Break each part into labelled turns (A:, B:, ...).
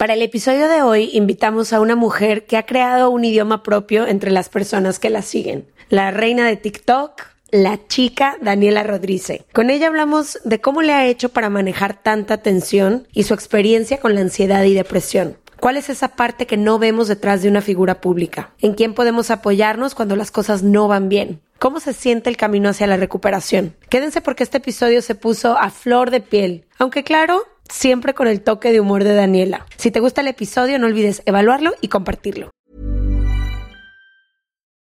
A: Para el episodio de hoy invitamos a una mujer que ha creado un idioma propio entre las personas que la siguen. La reina de TikTok, la chica Daniela Rodríguez. Con ella hablamos de cómo le ha hecho para manejar tanta tensión y su experiencia con la ansiedad y depresión. ¿Cuál es esa parte que no vemos detrás de una figura pública? ¿En quién podemos apoyarnos cuando las cosas no van bien? ¿Cómo se siente el camino hacia la recuperación? Quédense porque este episodio se puso a flor de piel. Aunque claro, siempre con el toque de humor de Daniela. Si te gusta el episodio, no olvides evaluarlo y compartirlo.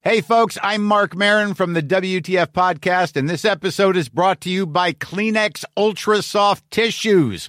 B: Hey, folks, I'm Mark Marin from the WTF Podcast, and this episode is brought to you by Kleenex Ultra Soft Tissues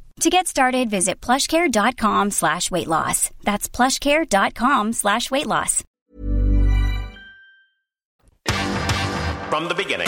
C: To get started, visit plushcare.com slash weight loss. That's plushcare.com slash weight loss.
D: From the beginning.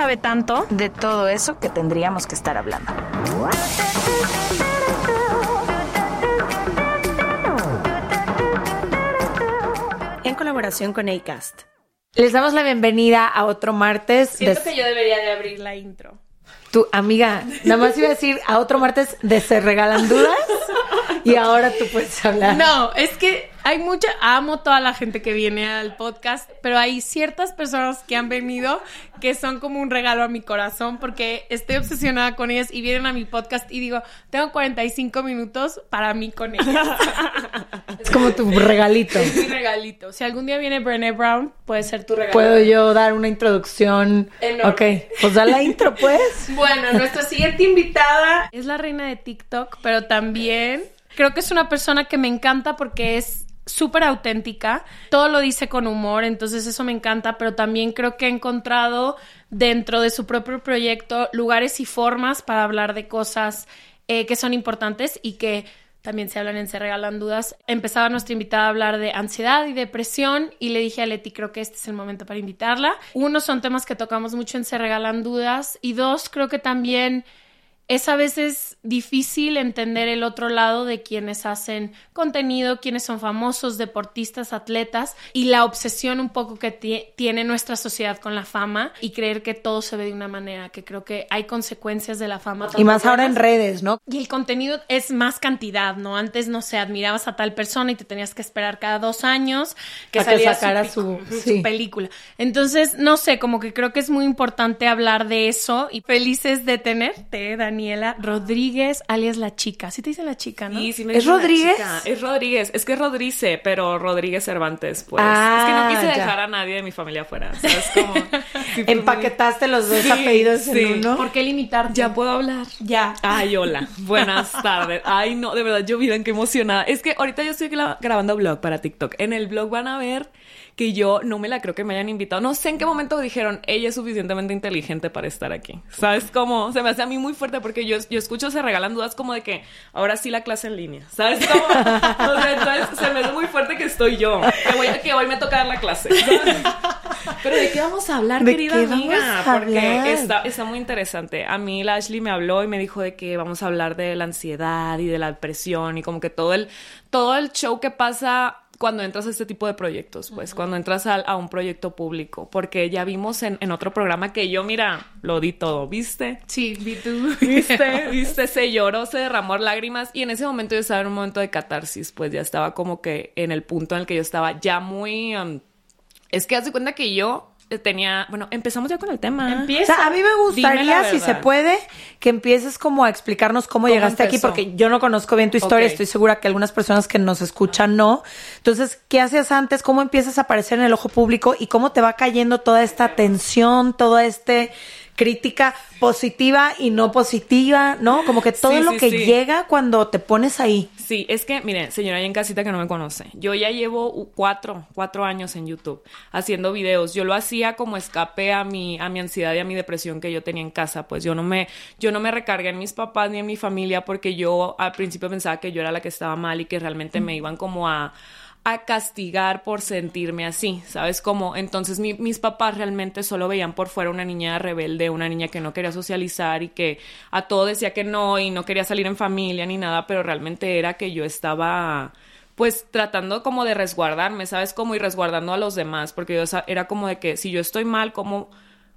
E: sabe tanto
F: de todo eso que tendríamos que estar hablando.
A: En colaboración con ACAST. Les damos la bienvenida a otro martes.
E: Siento que yo debería de abrir la intro.
A: Tu amiga, nada más iba a decir a otro martes de Se Regalan Dudas y ahora tú puedes hablar.
E: No, es que hay mucha, amo toda la gente que viene al podcast, pero hay ciertas personas que han venido que son como un regalo a mi corazón porque estoy obsesionada con ellas y vienen a mi podcast y digo, tengo 45 minutos para mí con ellas.
A: Es como tu regalito.
E: Es mi regalito. Si algún día viene Brené Brown, puede ser tu regalo.
A: ¿Puedo yo dar una introducción?
E: Enorme.
A: Ok, pues da la intro, pues.
E: Bueno, nuestra siguiente invitada es la reina de TikTok, pero también creo que es una persona que me encanta porque es súper auténtica, todo lo dice con humor, entonces eso me encanta, pero también creo que ha encontrado dentro de su propio proyecto lugares y formas para hablar de cosas eh, que son importantes y que también se hablan en Se Regalan Dudas. Empezaba nuestra invitada a hablar de ansiedad y depresión y le dije a Leti, creo que este es el momento para invitarla. Uno, son temas que tocamos mucho en Se Regalan Dudas y dos, creo que también es a veces difícil entender el otro lado de quienes hacen contenido, quienes son famosos, deportistas, atletas y la obsesión un poco que tiene nuestra sociedad con la fama y creer que todo se ve de una manera, que creo que hay consecuencias de la fama.
A: Y más ahora en redes, ¿no?
E: Y el contenido es más cantidad, ¿no? Antes, no sé, admirabas a tal persona y te tenías que esperar cada dos años que
A: que sacara
E: su,
A: su-
E: película. Entonces, no sé, como que creo que es muy importante hablar de eso y felices de tenerte, Daniela Rodríguez, alias La Chica. Sí te dice La Chica, ¿no?
G: Sí, sí me
A: ¿Es
G: dicen la
A: Rodríguez?
G: chica. Es Rodríguez. Es que es Rodríguez, pero Rodríguez Cervantes, pues.
A: Ah,
G: es que no quise
A: ya.
G: dejar a nadie de mi familia afuera. ¿Sabes? Como. sí, pues,
A: Empaquetaste los dos
G: Sí,
A: apellidos
G: sí.
A: en uno.
E: ¿Por qué limitarte?
G: Ya puedo hablar.
E: Ya.
G: Ay, hola. Buenas tardes. Ay, no, de verdad, yo miren qué emocionada. Es que ahorita yo estoy gra- grabando blog para TikTok. En el blog van a ver que yo no me la creo que me hayan invitado. No sé en qué momento dijeron, ella es suficientemente inteligente para estar aquí. ¿Sabes cómo? Se me hace a mí muy fuerte porque yo, yo escucho se regalan dudas como de que ahora sí la clase en línea. ¿Sabes cómo? O sea, entonces se me hace muy fuerte que estoy yo. Que, voy a- que hoy me toca dar la clase. ¿sabes? Pero ¿de qué vamos a hablar,
A: ¿De
G: querida
A: qué vamos
G: amiga?
A: a
G: Porque
A: hablar?
G: está, está muy interesante. A mí la Ashley me habló y me dijo de que vamos a hablar de la ansiedad y de la depresión y como que todo el, todo el show que pasa cuando entras a este tipo de proyectos, pues, cuando entras a, a, un proyecto público, porque ya vimos en, en, otro programa que yo, mira, lo di todo, ¿viste?
E: Sí, vi tú.
G: ¿Viste? ¿Viste? Se lloró, se derramó lágrimas y en ese momento yo estaba en un momento de catarsis, pues ya estaba como que en el punto en el que yo estaba ya muy... Um, es que haz de cuenta que yo tenía, bueno, empezamos ya con el tema.
H: Empieza. O sea, a mí me gustaría, si se puede, que empieces como a explicarnos cómo, llegaste aquí, porque yo no conozco bien tu historia, estoy segura que algunas personas que nos escuchan no. Entonces, ¿qué haces antes? ¿Cómo empiezas a aparecer en el ojo público? ¿Y cómo te va cayendo toda esta tensión, todo este crítica positiva y no positiva, ¿no? Como que todo lo que llega cuando te pones ahí.
G: Sí, es que, miren, señora, ahí en casita que no me conoce, yo ya llevo cuatro, cuatro años en YouTube haciendo videos. Yo lo hacía como escape a mi, a mi ansiedad y a mi depresión que yo tenía en casa. Pues yo no me, yo no me recargué en mis papás ni en mi familia porque yo al principio pensaba que yo era la que estaba mal y que realmente me iban como a a castigar por sentirme así, ¿sabes? Como entonces mis papás realmente solo veían por fuera una niña rebelde, una niña que no quería socializar y que a todo decía que no y no quería salir en familia ni nada, pero realmente era que yo estaba pues tratando como de resguardarme, ¿sabes? Como y resguardando a los demás, porque yo era como de que si yo estoy mal, como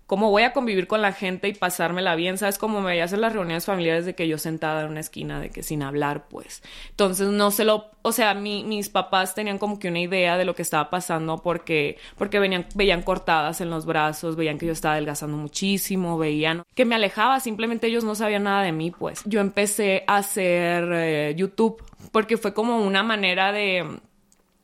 G: cómo voy a convivir con la gente y pasármela bien, ¿sabes? Como me veías en las reuniones familiares de que yo sentada en una esquina, de que sin hablar, pues. Entonces no se lo, o sea, mi, mis papás tenían como que una idea de lo que estaba pasando porque, porque venían, veían cortadas en los brazos, veían que yo estaba adelgazando muchísimo, veían que me alejaba, simplemente ellos no sabían nada de mí, pues. Yo empecé a hacer eh, YouTube porque fue como una manera de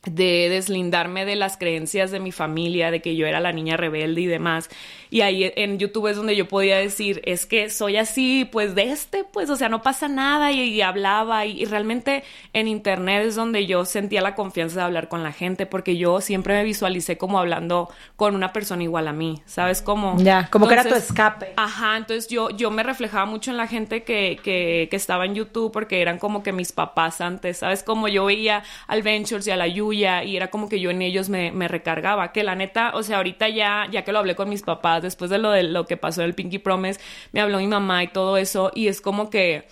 G: de deslindarme de las creencias de mi familia, de que yo era la niña rebelde y demás. Y ahí en YouTube es donde yo podía decir, es que soy así, pues de este, pues, o sea, no pasa nada y, hablaba y, realmente en Internet es donde yo sentía la confianza de hablar con la gente porque yo siempre me visualicé como hablando con una persona igual a mí, ¿sabes? Como...
H: Ya, como que era tu escape.
G: Ajá, entonces yo, yo me reflejaba mucho en la gente que, que, que estaba en YouTube porque eran como que mis papás antes, ¿sabes? Como yo veía al Ventures y a la Yuya y era como que yo en ellos me, me recargaba, que la neta, o sea, ahorita ya, ya que lo hablé con mis papás, después de lo de lo que pasó del Pinky Promise, me habló mi mamá y todo eso, y es como que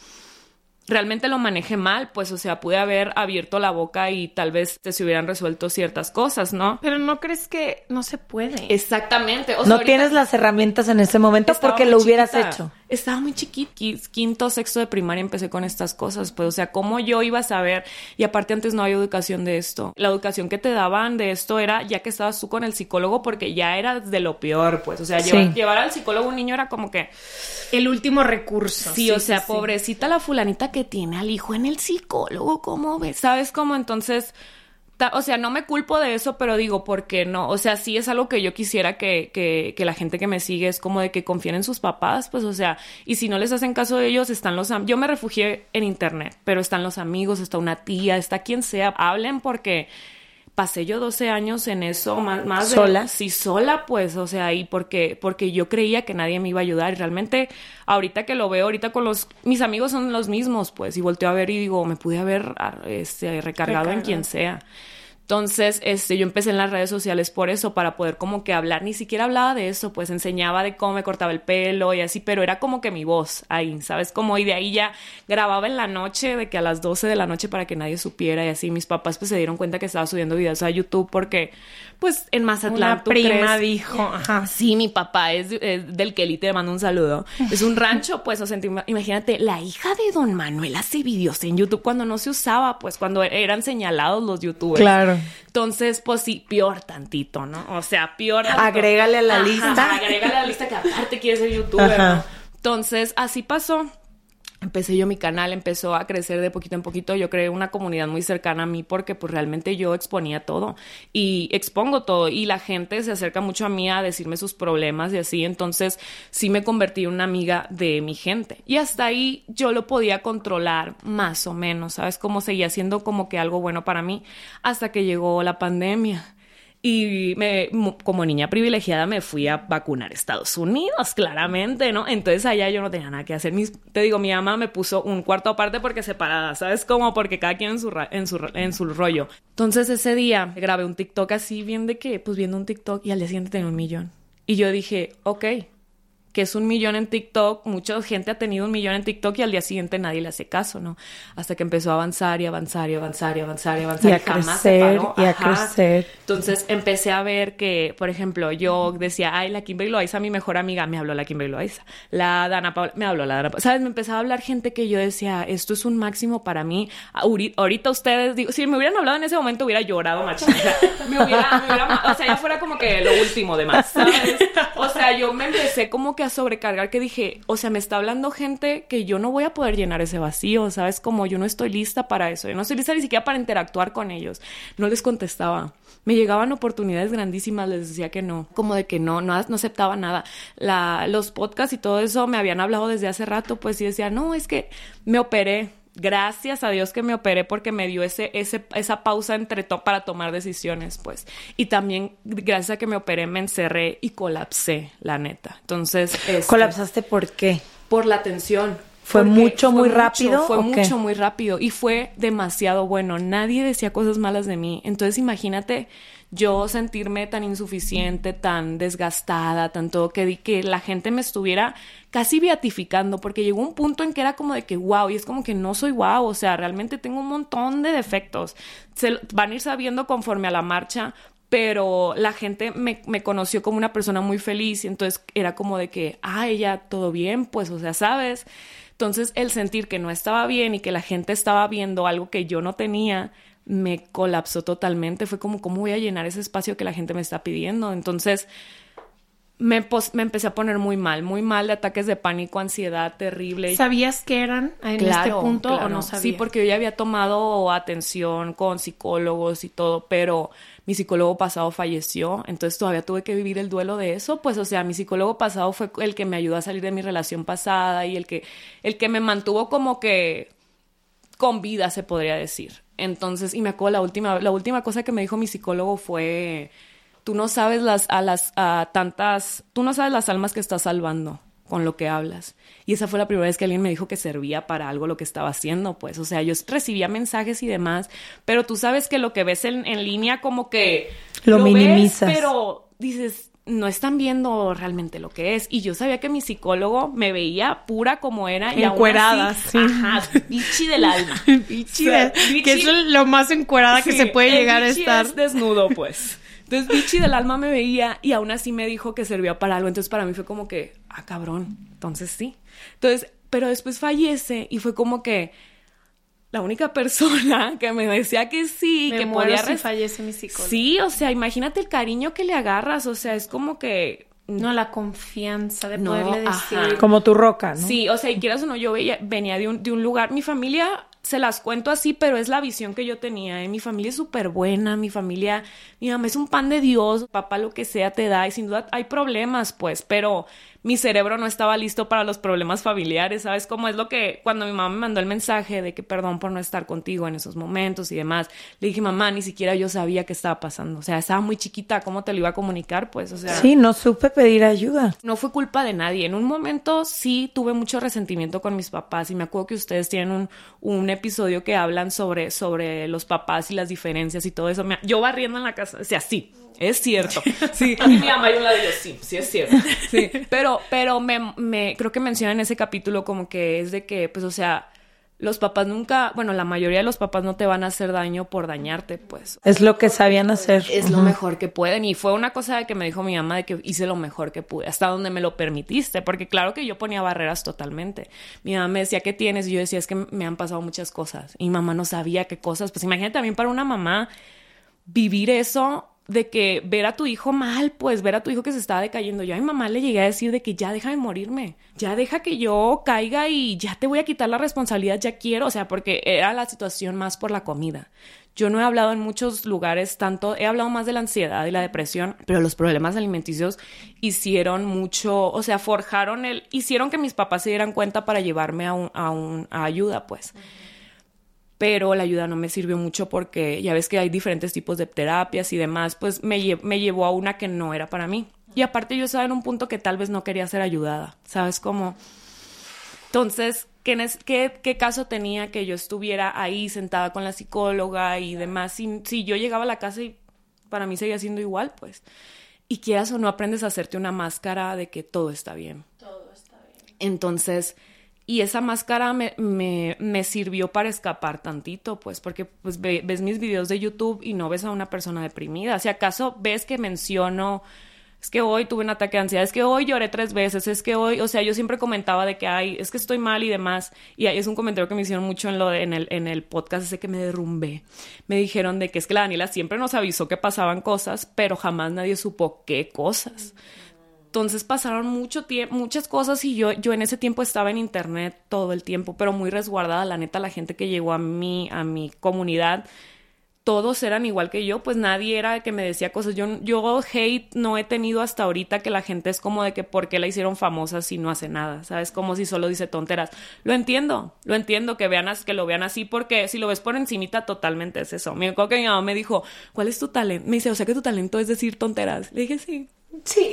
G: realmente lo manejé mal, pues, o sea, pude haber abierto la boca y tal vez se hubieran resuelto ciertas cosas, ¿no?
E: Pero no crees que no se puede.
G: Exactamente.
H: O sea, no tienes las herramientas en ese momento porque lo hubieras hecho.
G: Estaba muy chiquito, quinto, sexto de primaria empecé con estas cosas, pues, o sea, ¿cómo yo iba a saber? Y aparte antes no había educación de esto. La educación que te daban de esto era ya que estabas tú con el psicólogo porque ya era de lo peor, pues, o sea, llevar, al psicólogo un niño era como que...
E: El último recurso.
G: Sí, o sea, pobrecita la fulanita que tiene al hijo en el psicólogo, ¿cómo ves? ¿Sabes cómo? Entonces o sea, no me culpo de eso, pero digo, ¿por qué no? O sea, sí es algo que yo quisiera que, que, que la gente que me sigue es como de que confíen en sus papás, pues, o sea, y si no les hacen caso de ellos, están los... Yo me refugié en internet, pero están los amigos, está una tía, está quien sea, hablen porque pasé yo 12 años en eso, más, más
H: sola.
G: sí, sola, pues, o sea, y porque, porque yo creía que nadie me iba a ayudar. Y realmente, ahorita que lo veo, ahorita con los, mis amigos son los mismos, pues, y volteo a ver y digo, me pude haber este, recargado en quien sea. Entonces, este, yo empecé en las redes sociales por eso, para poder como que hablar, ni siquiera hablaba de eso, pues enseñaba de cómo me cortaba el pelo y así, pero era como que mi voz ahí, ¿sabes? Como y de ahí ya grababa en la noche, de que a las 12 de la noche para que nadie supiera y así, mis papás pues se dieron cuenta que estaba subiendo videos a YouTube porque, pues, en Mazatlán,
E: Una prima dijo,
G: ajá. Sí, mi papá es, del Kelly, te mando un saludo. Es un rancho, pues, o sea, imagínate, la hija de Don Manuel hace videos en YouTube cuando no se usaba, pues, cuando eran señalados los YouTubers.
H: Claro.
G: Entonces, pues sí, peor tantito, ¿no? O sea, peor.
H: Agrégale a la lista.
G: Agrégale a la lista que aparte quieres ser youtuber, ¿no? Entonces, así pasó empecé yo mi canal, empezó a crecer de poquito en poquito. Yo creé una comunidad muy cercana a mí porque pues realmente yo exponía todo y expongo todo y la gente se acerca mucho a mí a decirme sus problemas y así. Entonces sí me convertí en una amiga de mi gente y hasta ahí yo lo podía controlar más o menos, ¿sabes? Como seguía siendo como que algo bueno para mí hasta que llegó la pandemia. Y me, como niña privilegiada me fui a vacunar a Estados Unidos, claramente, ¿no? Entonces allá yo no tenía nada que hacer. te digo, mi mamá me puso un cuarto aparte porque separada, ¿sabes? Como porque cada quien en su, en su, en su rollo. Entonces ese día grabé un TikTok así bien de que, pues viendo un TikTok y al día siguiente tenía un millón. Y yo dije, ok, que es un millón en TikTok, mucha gente ha tenido un millón en TikTok y al día siguiente nadie le hace caso, ¿no? Hasta que empezó a avanzar y avanzar y avanzar y avanzar y avanzar.
H: Y a crecer y a crecer.
G: Entonces empecé a ver que, por ejemplo, yo decía, ay, la Kimberly Loaiza, mi mejor amiga, me habló la Kimberly Loaiza. La Dana Paula, me habló la Dana Paula. ¿Sabes? Me empezaba a hablar gente que yo decía, esto es un máximo para mí. Ahorita ustedes, digo, si me hubieran hablado en ese momento hubiera llorado, sea, me hubiera, me hubiera, o sea, ya fuera como que lo último de más, ¿sabes? O sea, yo me empecé como que sobrecargar que dije, o sea, me está hablando gente que yo no voy a poder llenar ese vacío, ¿sabes? Como yo no estoy lista para eso, yo no estoy lista ni siquiera para interactuar con ellos. No les contestaba. Me llegaban oportunidades grandísimas, les decía que no, como de que no, no, aceptaba nada. La, los podcasts y todo eso me habían hablado desde hace rato, pues y decía, no, es que me operé, gracias a Dios que me operé porque me dio ese, ese, esa pausa entre para tomar decisiones, pues. Y también gracias a que me operé me encerré y colapsé, la neta. Entonces... Este,
H: ¿Colapsaste por qué?
G: Por la tensión.
H: ¿Fue mucho, muy rápido?
G: Fue mucho, muy rápido. Y fue demasiado bueno. Nadie decía cosas malas de mí. Entonces imagínate yo sentirme tan insuficiente, tan desgastada, tanto que, que la gente me estuviera casi beatificando, porque llegó un punto en que era como de que wow, y es como que no soy wow, o sea, realmente tengo un montón de defectos. Se van a ir sabiendo conforme a la marcha, pero la gente me, me, conoció como una persona muy feliz y entonces era como de que, ah, ella, todo bien, pues, o sea, sabes. Entonces el sentir que no estaba bien y que la gente estaba viendo algo que yo no tenía, me colapsó totalmente. Fue como, ¿cómo voy a llenar ese espacio que la gente me está pidiendo? Entonces, me, me empecé a poner muy mal, muy mal de ataques de pánico, ansiedad terrible.
E: ¿Sabías que eran en este punto o no sabías?
G: Sí, porque yo ya había tomado atención con psicólogos y todo, pero mi psicólogo pasado falleció, entonces todavía tuve que vivir el duelo de eso, pues o sea, mi psicólogo pasado fue el que me ayudó a salir de mi relación pasada y el que el que me mantuvo como que con vida se podría decir. Entonces, y me acuerdo la última, la última cosa que me dijo mi psicólogo fue, tú no sabes las, a las, a tantas, tú no sabes las almas que estás salvando con lo que hablas. Y esa fue la primera vez que alguien me dijo que servía para algo lo que estaba haciendo, pues, o sea, yo recibía mensajes y demás, pero tú sabes que lo que ves en, línea como que
H: lo, minimizas.
G: pero dices, no están viendo realmente lo que es. Y yo sabía que mi psicólogo me veía pura como era. Y
E: encuerada, sí.
G: Ajá, bichi del alma.
E: bichi, Que es lo más encuerada que se puede llegar a estar.
G: Es desnudo, pues. Entonces, bichi del alma me veía y aún así me dijo que servía para algo. Entonces, para mí fue como que, ah, cabrón. Entonces, sí. Entonces, pero después fallece y fue como que la única persona que me decía que sí, que podía
E: si fallece mi psicólogo.
G: Sí, o sea, imagínate el cariño que le agarras, o sea, es como que
E: no, la confianza de poderle decir.
H: Como tu roca, ¿no?
G: Sí, o sea, y quieras o no, yo venía de un, de un lugar, mi familia se las cuento así, pero es la visión que yo tenía. ¿eh? Mi familia es súper buena, mi familia, mi mamá es un pan de Dios, papá lo que sea te da y sin duda hay problemas, pues, pero mi cerebro no estaba listo para los problemas familiares, ¿sabes? Cómo es lo que cuando mi mamá me mandó el mensaje de que perdón por no estar contigo en esos momentos y demás, le dije, mamá, ni siquiera yo sabía qué estaba pasando, o sea, estaba muy chiquita, ¿cómo te lo iba a comunicar? Pues, o sea...
H: Sí, no supe pedir ayuda.
G: No fue culpa de nadie. En un momento sí tuve mucho resentimiento con mis papás y me acuerdo que ustedes tienen un, un episodio que hablan sobre, sobre los papás y las diferencias y todo eso. Yo barriendo en la casa, o sea, sí, es cierto. Sí, y mi mamá yo la digo, sí, sí es cierto. Sí, pero, pero me, me, creo que menciona en ese capítulo como que es de que, pues, o sea, los papás nunca, bueno, la mayoría de los papás no te van a hacer daño por dañarte, pues.
H: Es lo que sabían hacer.
G: Es lo mejor que pueden. Y fue una cosa que me dijo mi mamá de que hice lo mejor que pude, hasta donde me lo permitiste, porque claro que yo ponía barreras totalmente. Mi mamá me decía, ¿qué tienes? Y yo decía, es que me han pasado muchas cosas. Y mi mamá no sabía qué cosas. Pues imagínate también para una mamá vivir eso de que ver a tu hijo mal, pues ver a tu hijo que se estaba decayendo. Yo a mi mamá le llegué a decir de que ya deja de morirme, ya deja que yo caiga y ya te voy a quitar la responsabilidad, ya quiero, o sea, porque era la situación más por la comida. Yo no he hablado en muchos lugares tanto, he hablado más de la ansiedad y la depresión, pero los problemas alimenticios hicieron mucho, o sea, forjaron el, hicieron que mis papás se dieran cuenta para llevarme a, un, a, un, a ayuda, pues pero la ayuda no me sirvió mucho porque ya ves que hay diferentes tipos de terapias y demás, pues me, me llevó a una que no era para mí. Y aparte yo estaba en un punto que tal vez no quería ser ayudada, ¿sabes cómo? Entonces, ¿qué, qué, qué caso tenía que yo estuviera ahí sentada con la psicóloga y demás? Si, si yo llegaba a la casa y para mí seguía siendo igual, pues. Y quieras o no aprendes a hacerte una máscara de que todo está bien. Entonces, y esa máscara me, me, sirvió para escapar tantito, pues, porque pues, ves mis videos de YouTube y no ves a una persona deprimida. Si acaso ves que menciono es que hoy tuve un ataque de ansiedad, es que hoy lloré tres veces, es que hoy, o sea, yo siempre comentaba de que, ay, es que estoy mal y demás. Y ahí es un comentario que me hicieron mucho en, lo en, el, en el podcast ese que me derrumbé. Me dijeron de que es que la Daniela siempre nos avisó que pasaban cosas, pero jamás nadie supo qué cosas. Entonces pasaron mucho tiempo, muchas cosas y yo, yo en ese tiempo estaba en internet todo el tiempo, pero muy resguardada. La neta, la gente que llegó a mí, a mi comunidad, todos eran igual que yo, pues nadie era que me decía cosas. Yo, yo hate no he tenido hasta ahorita que la gente es como de que por qué la hicieron famosa si no hace nada, ¿sabes? Como si solo dice tonteras. Lo entiendo, lo entiendo que vean que lo vean así porque si lo ves por encimita totalmente es eso. Me acuerdo que mi mamá me dijo, ¿cuál es tu talento? Me dice, o sea que tu talento es decir tonteras. Le dije, sí.
E: Sí,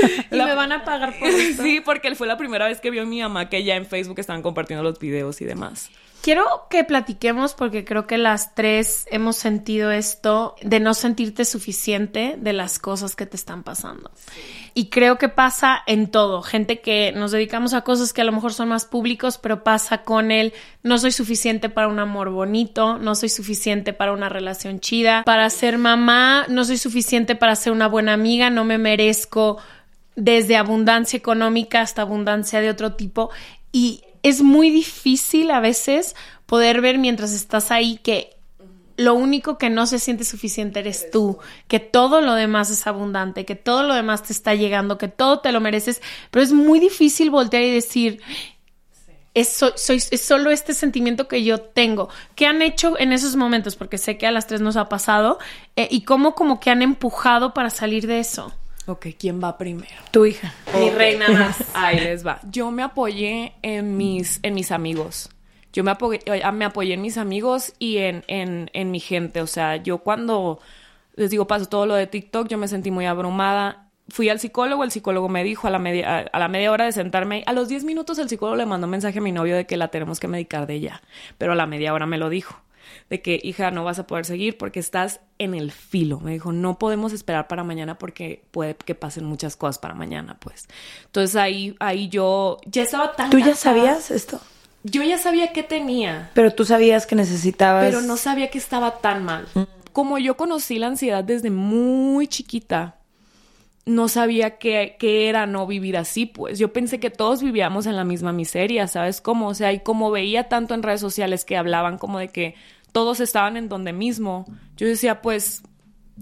E: y me van a pagar por eso.
G: Sí, porque fue la primera vez que vio a mi mamá que ya en Facebook estaban compartiendo los videos y demás.
E: Quiero que platiquemos porque creo que las tres hemos sentido esto de no sentirte suficiente de las cosas que te están pasando. Y creo que pasa en todo. Gente que nos dedicamos a cosas que a lo mejor son más públicos, pero pasa con él. No soy suficiente para un amor bonito, no soy suficiente para una relación chida, para ser mamá, no soy suficiente para ser una buena amiga, no me merezco desde abundancia económica hasta abundancia de otro tipo. Y es muy difícil a veces poder ver mientras estás ahí que lo único que no se siente suficiente eres tú, que todo lo demás es abundante, que todo lo demás te está llegando, que todo te lo mereces, pero es muy difícil voltear y decir, es, soy, solo este sentimiento que yo tengo. ¿Qué han hecho en esos momentos? Porque sé que a las tres nos ha pasado, eh, y cómo como que han empujado para salir de eso.
G: Ok, ¿quién va primero?
H: Tu hija.
E: Mi reina más.
G: Ahí les va. Yo me apoyé en mis, en mis amigos. Yo me apoyé, eh, me apoyé en mis amigos y en, en, en mi gente. O sea, yo cuando les digo, pasó todo lo de TikTok, yo me sentí muy abrumada. Fui al psicólogo, el psicólogo me dijo a la media, a, la media hora de sentarme, a los 10 minutos el psicólogo le mandó un mensaje a mi novio de que la tenemos que medicar de ella, pero a la media hora me lo dijo de que, hija, no vas a poder seguir porque estás en el filo. Me dijo, no podemos esperar para mañana porque puede que pasen muchas cosas para mañana, pues. Entonces ahí, ahí yo ya estaba tan...
H: ¿Tú ya sabías esto?
G: Yo ya sabía qué tenía.
H: Pero tú sabías que necesitabas...
G: Pero no sabía que estaba tan mal. Mm. Como yo conocí la ansiedad desde muy chiquita, no sabía qué, qué, era no vivir así, pues. Yo pensé que todos vivíamos en la misma miseria, ¿sabes cómo? O sea, y como veía tanto en redes sociales que hablaban como de que todos estaban en donde mismo. Yo decía, pues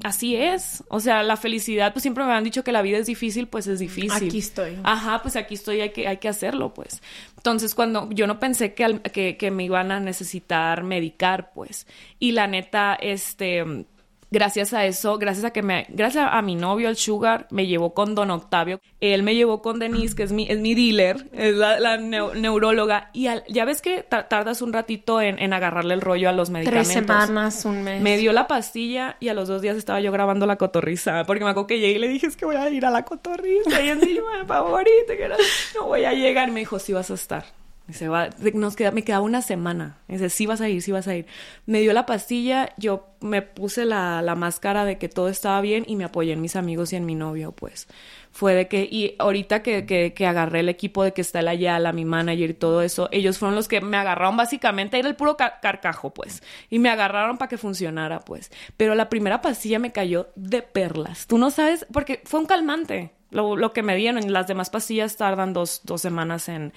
G: así es. O sea, la felicidad, pues siempre me han dicho que la vida es difícil, pues es difícil.
E: Aquí estoy.
G: Ajá, pues aquí estoy, hay que, hay que hacerlo, pues. Entonces, cuando yo no pensé que, que, que me iban a necesitar medicar, pues. Y la neta, este gracias a eso, gracias a que me, gracias a mi novio, el Sugar, me llevó con Don Octavio. Él me llevó con Denise, que es mi, es mi dealer, es la, neuróloga. Y ya ves que tardas un ratito en, agarrarle el rollo a los medicamentos.
E: Tres semanas, un mes.
G: Me dio la pastilla y a los dos días estaba yo grabando la cotorriza. Porque me acuerdo que llegué y le dije, es que voy a ir a la cotorriza. Y encima, favorito, que no voy a llegar. Y me dijo, sí vas a estar. Va, nos queda, me quedaba una semana. Dice, sí vas a ir, sí vas a ir. Me dio la pastilla, yo me puse la, la, máscara de que todo estaba bien y me apoyé en mis amigos y en mi novio, pues. Fue de que, y ahorita que, que, que agarré el equipo de que está la Yala, mi manager y todo eso, ellos fueron los que me agarraron básicamente, era el puro carcajo, pues. Y me agarraron para que funcionara, pues. Pero la primera pastilla me cayó de perlas. Tú no sabes, porque fue un calmante. Lo, lo que me dieron, las demás pastillas tardan dos, dos semanas en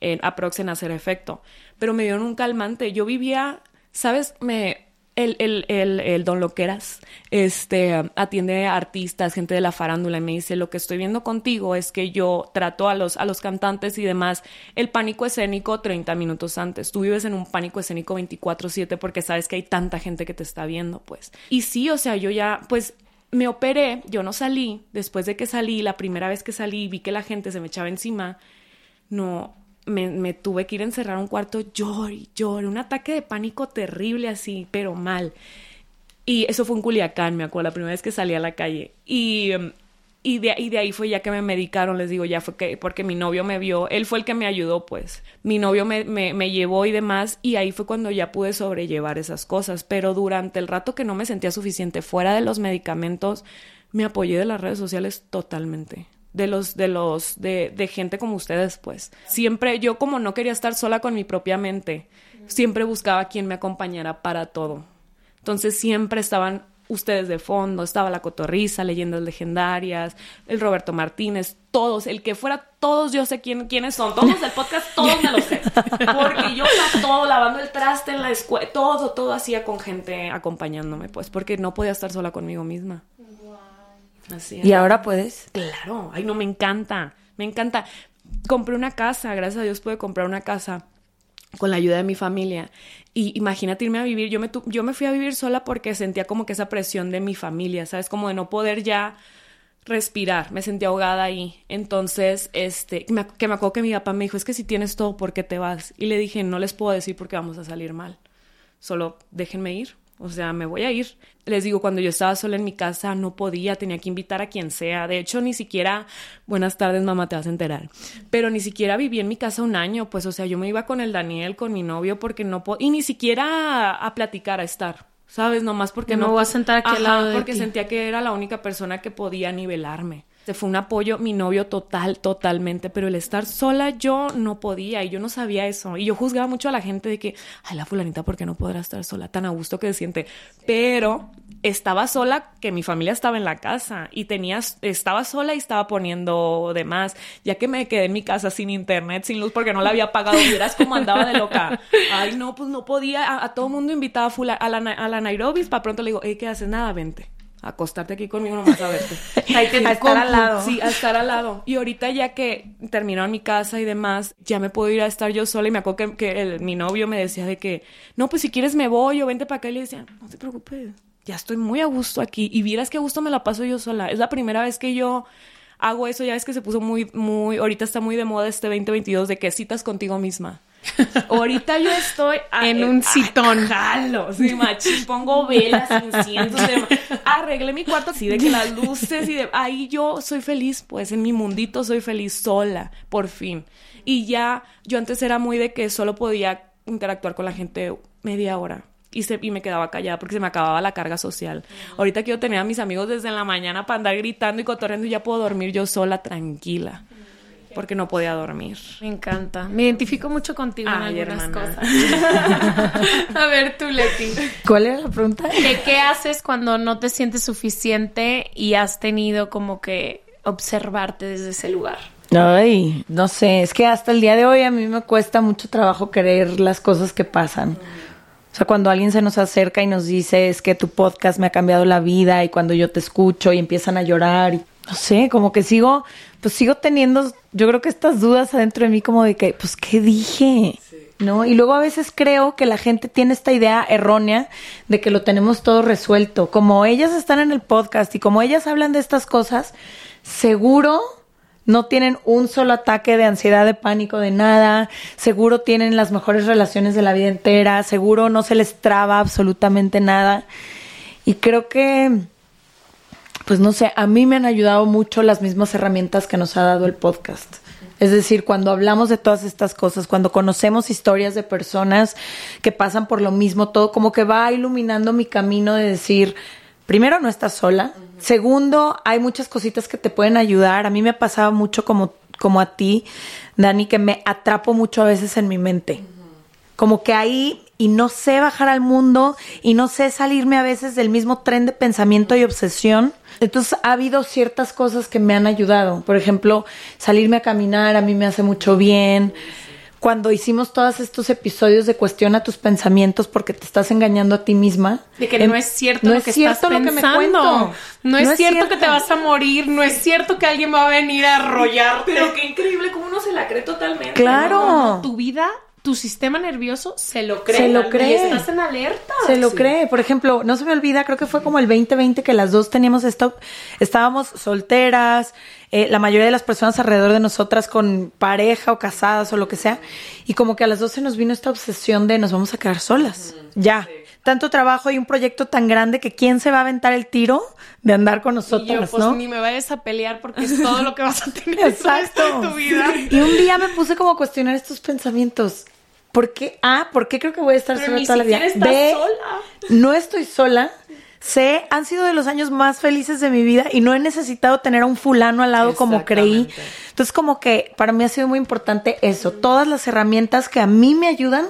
G: en aprox en hacer efecto. Pero me dieron un calmante. Yo vivía, ¿sabes? Me, el, el, el, el, don Loqueras este, atiende a artistas, gente de la farándula y me dice, lo que estoy viendo contigo es que yo trato a los, a los cantantes y demás el pánico escénico 30 minutos antes. Tú vives en un pánico escénico 24/7 porque sabes que hay tanta gente que te está viendo, pues. Y sí, o sea, yo ya, pues me operé, yo no salí, después de que salí, la primera vez que salí, vi que la gente se me echaba encima, no, me, tuve que ir a encerrar un cuarto, lloré, lloré, un ataque de pánico terrible así, pero mal. Y eso fue en Culiacán, me acuerdo, la primera vez que salí a la calle. Y, em, y, de, ahí fue ya que me medicaron, les digo, ya fue que, porque mi novio me vio, él fue el que me ayudó, pues. Mi novio me, me, me llevó y demás, y ahí fue cuando ya pude sobrellevar esas cosas. Pero durante el rato que no me sentía suficiente fuera de los medicamentos, me apoyé de las redes sociales totalmente de los, de los, de, de gente como ustedes, pues. Siempre, yo como no quería estar sola con mi propia mente, siempre buscaba quien me acompañara para todo. Entonces siempre estaban ustedes de fondo, estaba la Cotorriza, Leyendas Legendarias, el Roberto Martínez, todos, el que fuera, todos yo sé quién, quiénes son, todos del podcast, todos me lo sé. Porque yo todo, lavando el traste en la escuela, todo, todo hacía con gente acompañándome, pues, porque no podía estar sola conmigo misma.
H: Así ¿Y ahora puedes?
G: Claro, ay, no, me encanta, me encanta. Compré una casa, gracias a Dios pude comprar una casa con la ayuda de mi familia. Y imagínate irme a vivir, yo me, yo me fui a vivir sola porque sentía como que esa presión de mi familia, ¿sabes? Como de no poder ya respirar, me sentía ahogada ahí. Entonces, este, que me, que me acuerdo que mi papá me dijo, es que si tienes todo, ¿por qué te vas? Y le dije, no les puedo decir porque vamos a salir mal, solo déjenme ir. O sea, me voy a ir. Les digo, cuando yo estaba sola en mi casa no podía, tenía que invitar a quien sea. De hecho, ni siquiera, buenas tardes, mamá, te vas a enterar. Pero ni siquiera viví en mi casa un año, pues, o sea, yo me iba con el Daniel, con mi novio, porque no puedo, y ni siquiera a, platicar, a estar. ¿Sabes? Nomás porque no,
E: no voy a sentar aquí al lado de
G: porque sentía que era la única persona que podía nivelarme fue un apoyo, mi novio total, totalmente, pero el estar sola yo no podía y yo no sabía eso. Y yo juzgaba mucho a la gente de que, ay, la fulanita, ¿por qué no podrá estar sola? Tan a gusto que se siente. Pero estaba sola, que mi familia estaba en la casa y tenía, estaba sola y estaba poniendo de más. Ya que me quedé en mi casa sin internet, sin luz, porque no la había pagado, vieras como andaba de loca. Ay, no, pues no podía. A, todo mundo invitaba a, a, la, a la Nairobi, para pronto le digo, ¿qué haces? Nada, vente acostarte aquí conmigo nomás a verte.
H: Que estar al lado.
G: Sí, a estar al lado. Y ahorita ya que terminaron mi casa y demás, ya me puedo ir a estar yo sola y me acuerdo que, mi novio me decía de que, no, pues si quieres me voy o vente para acá y le decía, no te preocupes, ya estoy muy a gusto aquí y vieras qué gusto me la paso yo sola. Es la primera vez que yo hago eso, ya ves que se puso muy, muy, ahorita está muy de moda este 2022 de que citas contigo misma. Ahorita yo estoy
E: en un citón.
G: Jalo, sí, machín, pongo velas, inciensos, arreglé mi cuarto así de que las luces y de ahí yo soy feliz, pues en mi mundito soy feliz sola, por fin. Y ya yo antes era muy de que solo podía interactuar con la gente media hora. Y, se, y me quedaba callada porque se me acababa la carga social. Ahorita quiero tener a mis amigos desde la mañana para andar gritando y cotorreando y ya puedo dormir yo sola, tranquila porque no podía dormir.
E: Me encanta. Me identifico mucho contigo en algunas cosas. A ver, tú, Leti.
H: ¿Cuál era la pregunta?
E: ¿De qué haces cuando no te sientes suficiente y has tenido como que observarte desde ese lugar?
H: Ay, no sé, es que hasta el día de hoy a mí me cuesta mucho trabajo creer las cosas que pasan. O sea, cuando alguien se nos acerca y nos dice es que tu podcast me ha cambiado la vida y cuando yo te escucho y empiezan a llorar, no sé, como que sigo, pues sigo teniendo, yo creo que estas dudas adentro de mí como de que, pues, ¿qué dije? ¿No? Y luego a veces creo que la gente tiene esta idea errónea de que lo tenemos todo resuelto. Como ellas están en el podcast y como ellas hablan de estas cosas, seguro no tienen un solo ataque de ansiedad, de pánico, de nada, seguro tienen las mejores relaciones de la vida entera, seguro no se les traba absolutamente nada. Y creo que, pues no sé, a mí me han ayudado mucho las mismas herramientas que nos ha dado el podcast. Es decir, cuando hablamos de todas estas cosas, cuando conocemos historias de personas que pasan por lo mismo, todo como que va iluminando mi camino de decir, primero no estás sola, segundo hay muchas cositas que te pueden ayudar. A mí me ha pasado mucho como, como a ti, Dani, que me atrapo mucho a veces en mi mente. Como que ahí y no sé bajar al mundo y no sé salirme a veces del mismo tren de pensamiento y obsesión. Entonces ha habido ciertas cosas que me han ayudado. Por ejemplo, salirme a caminar a mí me hace mucho bien cuando hicimos todos estos episodios de cuestiona tus pensamientos porque te estás engañando a ti misma.
E: De que no es cierto lo que estás pensando. Lo que me cuento. No, es, cierto, que te vas a morir, no es cierto que alguien va a venir a arrollarte.
G: Pero qué increíble cómo uno se la cree totalmente.
H: Claro.
E: tu vida tu sistema nervioso se lo cree.
H: Se lo cree. Y
E: estás en alerta.
H: Se lo cree. Por ejemplo, no se me olvida, creo que fue como el 2020 que las dos teníamos esto, estábamos solteras, eh, la mayoría de las personas alrededor de nosotras con pareja o casadas o lo que sea, y como que a las dos se nos vino esta obsesión de nos vamos a quedar solas. ya. Tanto trabajo y un proyecto tan grande que quién se va a aventar el tiro de andar con y yo, pues,
E: Ni me vayas a pelear porque es todo lo que vas a tener Exacto. en tu vida.
H: Y un día me puse como a cuestionar estos pensamientos. ¿Por qué? Ah, ¿por qué creo que voy a estar sola toda la vida?
E: B, sola.
H: no estoy sola. sé, han sido de los años más felices de mi vida y no he necesitado tener a un fulano al lado como creí. Entonces, como que para mí ha sido muy importante eso, todas las herramientas que a mí me ayudan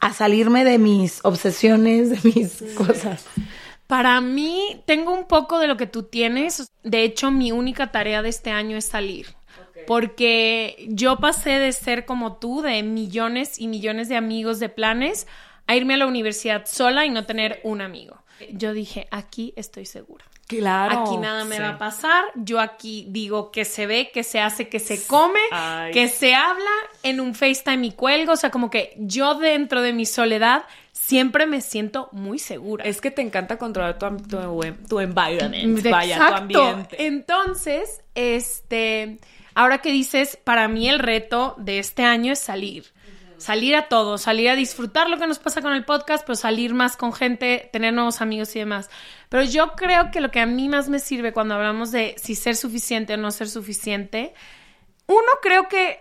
H: a salirme de mis obsesiones, de mis cosas.
E: Para mí, tengo un poco de lo que tú tienes. De hecho, mi única tarea de este año es salir. Porque yo pasé de ser como tú, de millones y millones de amigos, de planes, a irme a la universidad sola y no tener un amigo. Yo dije, aquí estoy segura.
G: Claro.
E: Aquí nada me va a pasar. Yo aquí digo que se ve, que se hace, que se come, que se habla en un FaceTime y cuelgo. O sea, como que yo dentro de mi soledad siempre me siento muy segura.
G: Es que te encanta controlar tu, tu, environment. Vaya, tu ambiente.
E: Entonces, este, ahora que dices, para mí el reto de este año es salir salir a todo, salir a disfrutar lo que nos pasa con el podcast, pero salir más con gente, tener nuevos amigos y demás. Pero yo creo que lo que a mí más me sirve cuando hablamos de si ser suficiente o no ser suficiente, uno creo que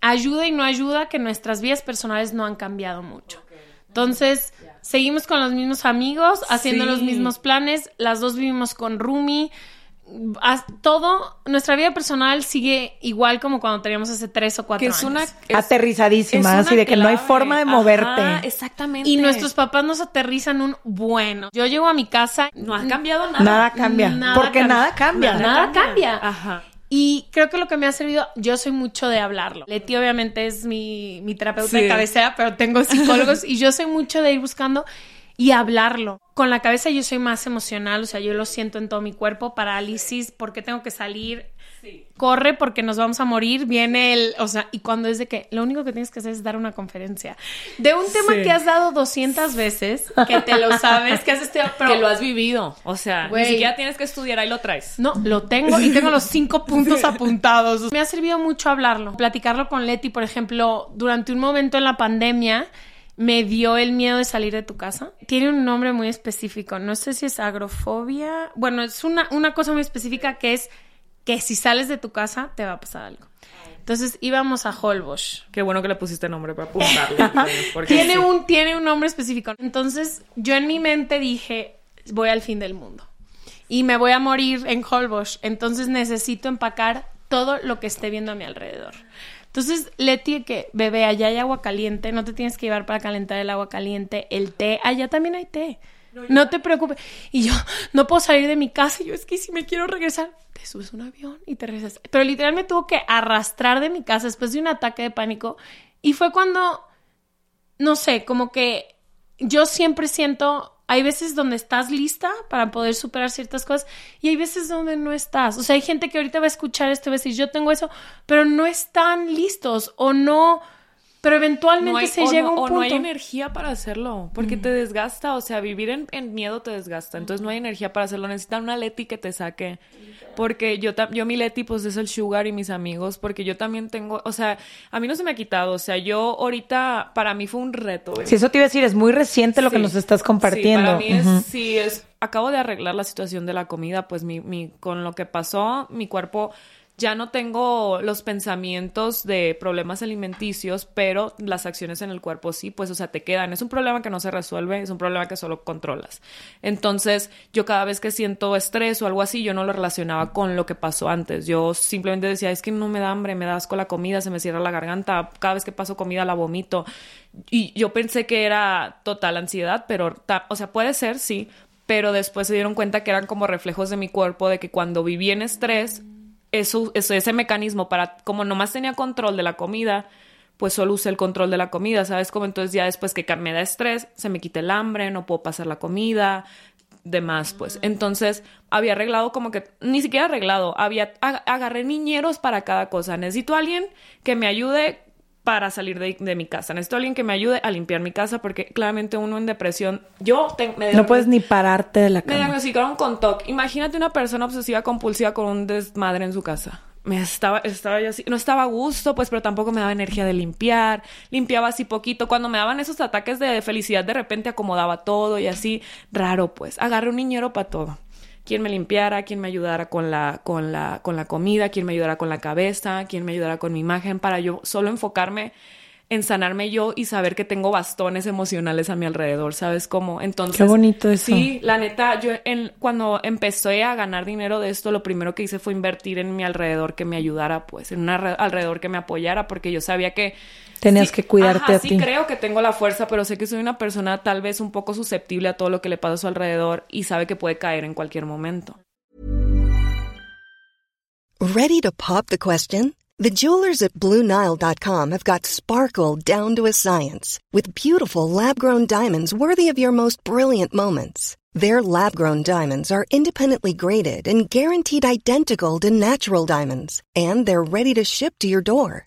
E: ayuda y no ayuda que nuestras vidas personales no han cambiado mucho. Entonces, seguimos con los mismos amigos, haciendo los mismos planes, las dos vivimos con Rumi todo, nuestra vida personal sigue igual como cuando teníamos hace tres o cuatro
H: que
E: es
H: años. Una, aterrizadísima, así de que no hay forma de moverte.
G: exactamente.
E: Y nuestros papás nos aterrizan un bueno. Yo llego a mi casa,
G: no ha cambiado nada.
H: Nada cambia. porque nada cambia.
E: Nada, cambia. Ajá. Y creo que lo que me ha servido, yo soy mucho de hablarlo. Leti obviamente es mi, mi terapeuta de cabecera, pero tengo psicólogos y yo soy mucho de ir buscando y hablarlo. Con la cabeza yo soy más emocional, o sea, yo lo siento en todo mi cuerpo, parálisis, porque tengo que salir, corre porque nos vamos a morir, viene el, o sea, y cuando es de que lo único que tienes que hacer es dar una conferencia de un tema que has dado 200 veces, que te lo sabes, que has estudiado,
G: pero que lo has vivido, o sea, ni siquiera tienes que estudiar, ahí lo traes.
E: No, lo tengo y tengo los cinco puntos apuntados. Me ha servido mucho hablarlo, platicarlo con Leti, por ejemplo, durante un momento en la pandemia, me dio el miedo de salir de tu casa. Tiene un nombre muy específico. No sé si es agrofobia. Bueno, es una, una cosa muy específica que es que si sales de tu casa te va a pasar algo. Entonces íbamos a Holbosch.
G: Qué bueno que le pusiste nombre para apuntarlo.
E: tiene, un, tiene un nombre específico. Entonces yo en mi mente dije, voy al fin del mundo. Y me voy a morir en Holbosch. Entonces necesito empacar todo lo que esté viendo a mi alrededor. Entonces, Leti, que bebé, allá hay agua caliente, no te tienes que llevar para calentar el agua caliente, el té, allá también hay té. No, te preocupes. Y yo no puedo salir de mi casa. Y yo es que si me quiero regresar, te subes un avión y te regresas. Pero literal me tuvo que arrastrar de mi casa después de un ataque de pánico. Y fue cuando, no sé, como que yo siempre siento hay veces donde estás lista para poder superar ciertas cosas y hay veces donde no estás. O sea, hay gente que ahorita va a escuchar esto y va a decir, yo tengo eso, pero no están listos o no pero eventualmente se llega a un punto.
G: O no hay energía para hacerlo, porque te desgasta, o sea, vivir en, miedo te desgasta, entonces no hay energía para hacerlo, necesitan una Leti que te saque, porque yo, yo mi Leti pues es el sugar y mis amigos, porque yo también tengo, o sea, a mí no se me ha quitado, o sea, yo ahorita, para mí fue un reto.
H: Sí, eso te iba a decir, es muy reciente lo que nos estás compartiendo.
G: Sí, para mí es, sí, es, acabo de arreglar la situación de la comida, pues mi, mi, con lo que pasó, mi cuerpo ya no tengo los pensamientos de problemas alimenticios, pero las acciones en el cuerpo sí, pues, o sea, te quedan. Es un problema que no se resuelve, es un problema que solo controlas. Entonces, yo cada vez que siento estrés o algo así, yo no lo relacionaba con lo que pasó antes. Yo simplemente decía, es que no me da hambre, me da asco la comida, se me cierra la garganta, cada vez que paso comida la vomito. Y yo pensé que era total ansiedad, pero, o sea, puede ser, sí, pero después se dieron cuenta que eran como reflejos de mi cuerpo, de que cuando viví en estrés, eso, ese mecanismo para, como nomás tenía control de la comida, pues solo usé el control de la comida, ¿sabes? Como entonces ya después que me da estrés, se me quita el hambre, no puedo pasar la comida, demás, pues. Entonces había arreglado como que, ni siquiera arreglado, había, agarré niñeros para cada cosa. Necesito a alguien que me ayude para salir de, mi casa. Necesito a alguien que me ayude a limpiar mi casa porque claramente uno en depresión, yo
H: No puedes ni pararte de la cama.
G: Me diagnosticaron con TOC. Imagínate una persona obsesiva compulsiva con un desmadre en su casa. Me estaba, estaba yo así, no estaba a gusto, pues, pero tampoco me daba energía de limpiar. Limpiaba así poquito. Cuando me daban esos ataques de felicidad, de repente acomodaba todo y así. Raro, pues. Agarré un niñero para todo quién me limpiara, quién me ayudara con la, con la, con la comida, quién me ayudara con la cabeza, quién me ayudara con mi imagen, para yo solo enfocarme en sanarme yo y saber que tengo bastones emocionales a mi alrededor, ¿sabes cómo? Entonces...
H: Qué bonito eso.
G: Sí, la neta, yo en, cuando empecé a ganar dinero de esto, lo primero que hice fue invertir en mi alrededor que me ayudara, pues, en un alrededor que me apoyara, porque yo sabía que...
H: Tenías que cuidarte a ti.
G: Sí, creo que tengo la fuerza, pero sé que soy una persona tal vez un poco susceptible a todo lo que le pasa a su alrededor y sabe que puede caer en cualquier momento.
I: Ready to pop the question? The jewelers at BlueNile.com have got sparkle down to a science with beautiful lab-grown diamonds worthy of your most brilliant moments. Their lab-grown diamonds are independently graded and guaranteed identical to natural diamonds, and they're ready to ship to your door.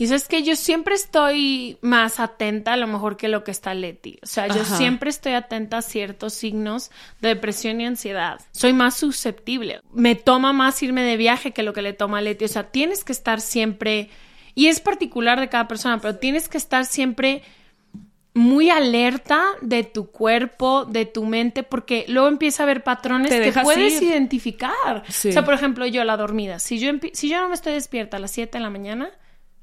E: Y eso es que yo siempre estoy más atenta a lo mejor que lo que está Leti. O sea, yo siempre estoy atenta a ciertos signos de depresión y ansiedad. Soy más susceptible. Me toma más irme de viaje que lo que le toma a Leti. O sea, tienes que estar siempre, y es particular de cada persona, pero tienes que estar siempre muy alerta de tu cuerpo, de tu mente, porque luego empieza a haber patrones que puedes identificar. O sea, por ejemplo, yo la dormida. Si yo, si yo no me estoy despierta a las 7 de la mañana,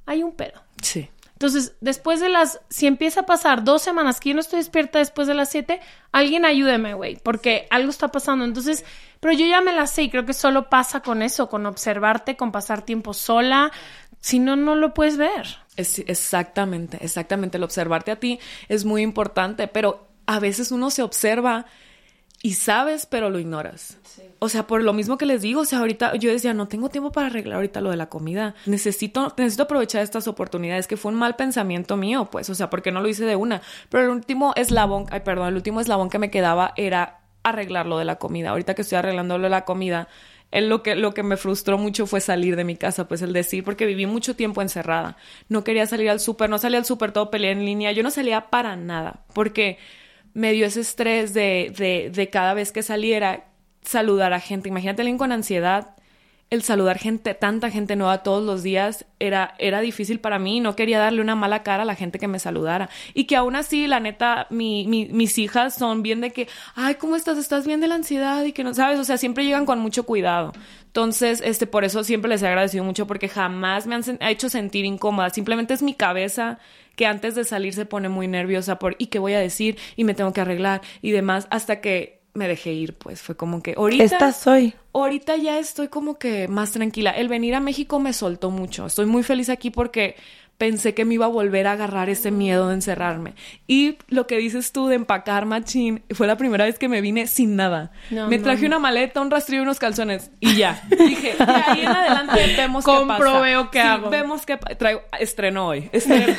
E: hay un pedo.
G: Sí.
E: Entonces, después de las, si empieza a pasar dos semanas que yo no estoy despierta después de las siete, alguien ayúdeme, güey, porque algo está pasando. Entonces, pero yo ya me la sé y creo que solo pasa con eso, con observarte, con pasar tiempo sola. Si no, no lo puedes ver.
G: Es, exactamente, exactamente. El observarte a ti es muy importante, pero a veces uno se observa y sabes, pero lo ignoras. O sea, por lo mismo que les digo, o sea, ahorita yo decía, no tengo tiempo para arreglar ahorita lo de la comida. Necesito, necesito aprovechar estas oportunidades, que fue un mal pensamiento mío, pues, o sea, porque no lo hice de una. Pero el último eslabón, ay, perdón, el último eslabón que me quedaba era arreglar lo de la comida. Ahorita que estoy arreglando lo de la comida, lo que, lo que me frustró mucho fue salir de mi casa, pues el decir, porque viví mucho tiempo encerrada. No quería salir al súper, no salía al súper, todo peleé en línea. Yo no salía para nada, porque me dio ese estrés de, de, de cada vez que saliera saludar a gente. Imagínate alguien con ansiedad el saludar gente, tanta gente nueva todos los días, era, era difícil para mí. No quería darle una mala cara a la gente que me saludara. Y que aún así, la neta, mi, mi, mis hijas son bien de que, ay, ¿cómo estás? ¿Estás bien de la ansiedad? Y que no sabes, o sea, siempre llegan con mucho cuidado. Entonces, este, por eso siempre les he agradecido mucho porque jamás me han hecho sentir incómoda. Simplemente es mi cabeza que antes de salir se pone muy nerviosa por, ¿y qué voy a decir? Y me tengo que arreglar y demás, hasta que me dejé ir, pues fue como que ahorita...
H: Esta soy.
G: Ahorita ya estoy como que más tranquila. El venir a México me soltó mucho. Estoy muy feliz aquí porque pensé que me iba a volver a agarrar ese miedo de encerrarme. Y lo que dices tú de empacar machín, fue la primera vez que me vine sin nada. me traje una maleta, un rastrillo y unos calzones y ya. Dije, de ahí en adelante vemos qué pasa.
E: veo qué hago.
G: vemos qué traigo estreno hoy.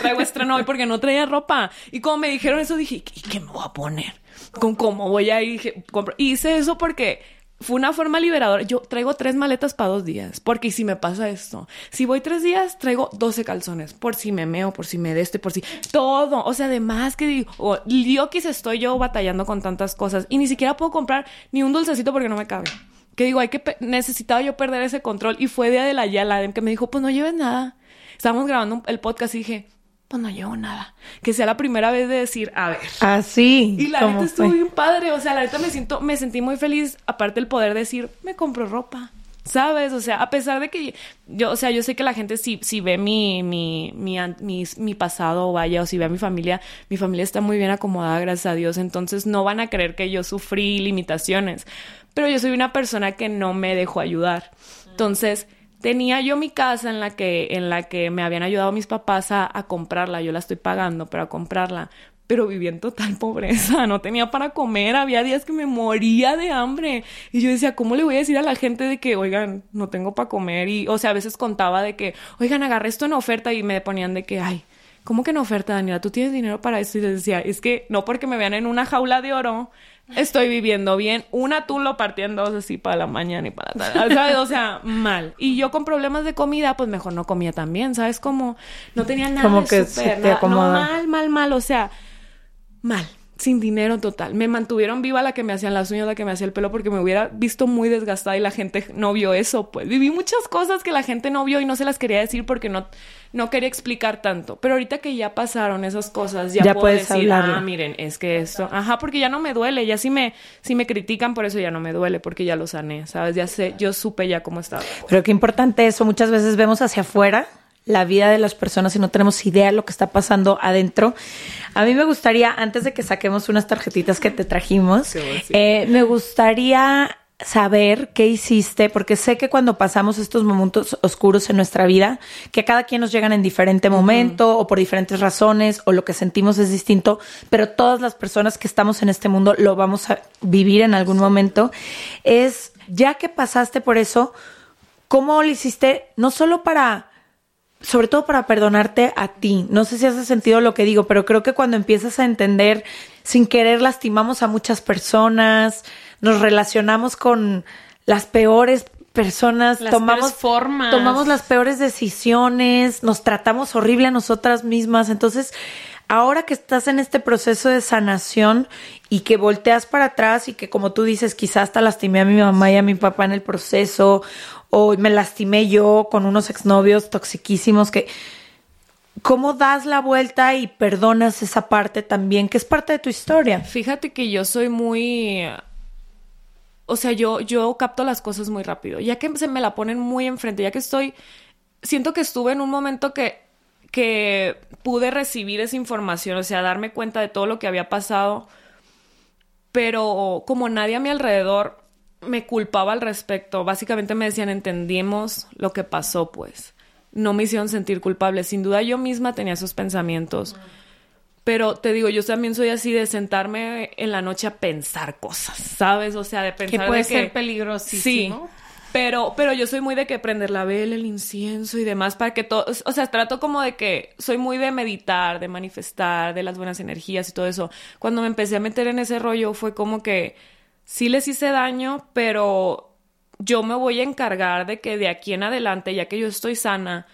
G: traigo estreno hoy porque no traía ropa. Y como me dijeron eso dije, ¿y qué me voy a poner? con cómo voy a ir. Hice eso porque fue una forma liberadora. Yo traigo tres maletas para dos días, porque si me pasa esto, si voy tres días, traigo 12 calzones, por si me meo, por si me deste, por si todo. O sea, además que digo, yo quise estoy yo batallando con tantas cosas y ni siquiera puedo comprar ni un dulcecito porque no me cabe. Que digo, hay que necesitaba yo perder ese control y fue día de la Yala que me dijo, pues no lleves nada. Estábamos grabando el podcast y dije, pues no llevo nada. Que sea la primera vez de decir, a ver.
H: Así.
G: y la neta estuvo bien padre. O sea, la neta me siento, me sentí muy feliz. Aparte el poder decir, me compro ropa. ¿Sabes? O sea, a pesar de que yo, o sea, yo sé que la gente si, si ve mi, mi, mi, mi, mi pasado, vaya, o si ve a mi familia, mi familia está muy bien acomodada, gracias a Dios. Entonces no van a creer que yo sufrí limitaciones. Pero yo soy una persona que no me dejó ayudar. Entonces, tenía yo mi casa en la que, en la que me habían ayudado mis papás a, comprarla, yo la estoy pagando, pero a comprarla, pero vivía en total pobreza, no tenía para comer, había días que me moría de hambre. Y yo decía, ¿cómo le voy a decir a la gente de que, oigan, no tengo para comer? Y, o sea, a veces contaba de que, oigan, agarré esto en oferta y me ponían de que, ay, ¿cómo que en oferta, Daniela? ¿Tú tienes dinero para esto? Y les decía, es que no porque me vean en una jaula de oro, estoy viviendo bien. Una tú lo partiendo así para la mañana y para la tarde. O sea, mal. Y yo con problemas de comida, pues mejor no comía también, ¿sabes? Como no tenía nada
H: Como que super, te
G: no, mal, mal, mal. O sea, mal sin dinero total. Me mantuvieron viva la que me hacían las uñas, la que me hacía el pelo, porque me hubiera visto muy desgastada y la gente no vio eso. Pues viví muchas cosas que la gente no vio y no se las quería decir porque no, no quería explicar tanto. Pero ahorita que ya pasaron esas cosas, ya, puedo puedes decir, ah, miren, es que esto, ajá, porque ya no me duele, ya si me, si me critican, por eso ya no me duele, porque ya lo sané, ¿sabes? Ya sé, yo supe ya cómo estaba.
H: Pero qué importante eso, muchas veces vemos hacia afuera la vida de las personas y no tenemos idea de lo que está pasando adentro. A mí me gustaría, antes de que saquemos unas tarjetitas que te trajimos, eh, me gustaría saber qué hiciste, porque sé que cuando pasamos estos momentos oscuros en nuestra vida, que a cada quien nos llegan en diferente momento o por diferentes razones o lo que sentimos es distinto, pero todas las personas que estamos en este mundo lo vamos a vivir en algún momento, es ya que pasaste por eso, ¿cómo lo hiciste no solo para sobre todo para perdonarte a ti. No sé si hace sentido lo que digo, pero creo que cuando empiezas a entender, sin querer lastimamos a muchas personas, nos relacionamos con las peores personas, tomamos
E: formas.
H: tomamos las peores decisiones, nos tratamos horrible a nosotras mismas. Entonces, ahora que estás en este proceso de sanación y que volteas para atrás y que como tú dices, quizás hasta lastimé a mi mamá y a mi papá en el proceso o me lastimé yo con unos exnovios toxiquísimos que ¿Cómo das la vuelta y perdonas esa parte también, que es parte de tu historia?
G: Fíjate que yo soy muy o sea, yo, yo capto las cosas muy rápido. Ya que se me la ponen muy enfrente, ya que estoy. Siento que estuve en un momento que, que pude recibir esa información, o sea, darme cuenta de todo lo que había pasado. Pero como nadie a mi alrededor me culpaba al respecto. Básicamente me decían, entendimos lo que pasó, pues. No me hicieron sentir culpable. Sin duda yo misma tenía esos pensamientos. Pero te digo, yo también soy así de sentarme en la noche a pensar cosas, ¿sabes? O sea, de pensar
E: que puede
G: de
E: ser peligrosísimo.
G: Sí. Pero, pero yo soy muy de que prender la vela, el incienso y demás para que todo, o sea, trato como de que soy muy de meditar, de manifestar, de las buenas energías y todo eso. Cuando me empecé a meter en ese rollo fue como que sí les hice daño, pero yo me voy a encargar de que de aquí en adelante, ya que yo estoy sana,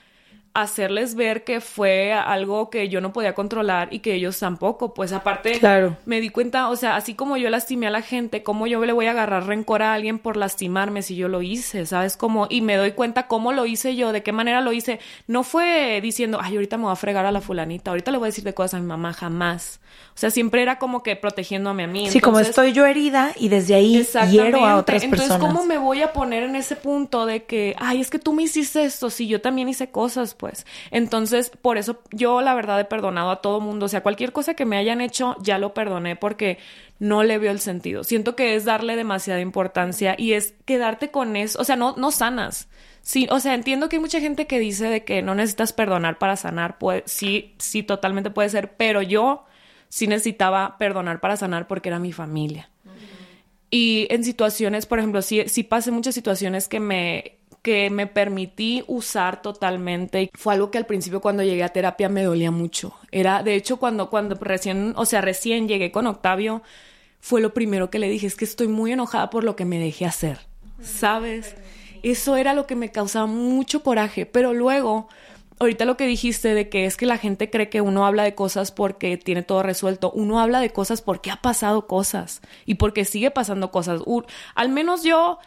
G: hacerles ver que fue algo que yo no podía controlar y que ellos tampoco. Pues aparte,
H: claro.
G: me di cuenta, o sea, así como yo lastimé a la gente, cómo yo le voy a agarrar rencor a alguien por lastimarme si yo lo hice, ¿sabes? Como, y me doy cuenta cómo lo hice yo, de qué manera lo hice. No fue diciendo, ay, ahorita me voy a fregar a la fulanita, ahorita le voy a decir de cosas a mi mamá, jamás. O sea, siempre era como que protegiéndome a mí.
H: Sí, como estoy yo herida y desde ahí hiero a otras
G: personas.
H: Entonces,
G: ¿cómo me voy a poner en ese punto de que, ay, es que tú me hiciste esto, si yo también hice cosas, pues? Entonces, por eso yo la verdad he perdonado a todo mundo. O sea, cualquier cosa que me hayan hecho, ya lo perdoné porque no le veo el sentido. Siento que es darle demasiada importancia y es quedarte con eso. O sea, no, no sanas. Sí, o sea, entiendo que hay mucha gente que dice de que no necesitas perdonar para sanar. Pues sí, sí, totalmente puede ser, pero yo sí necesitaba perdonar para sanar porque era mi familia. Y en situaciones, por ejemplo, sí, sí pasé muchas situaciones que me, que me permití usar totalmente. Fue algo que al principio cuando llegué a terapia me dolía mucho. Era, de hecho, cuando, cuando recién, o sea, recién llegué con Octavio, fue lo primero que le dije, es que estoy muy enojada por lo que me dejé hacer, ¿sabes? Eso era lo que me causaba mucho coraje, pero luego ahorita lo que dijiste de que es que la gente cree que uno habla de cosas porque tiene todo resuelto, uno habla de cosas porque ha pasado cosas y porque sigue pasando cosas. al menos yo,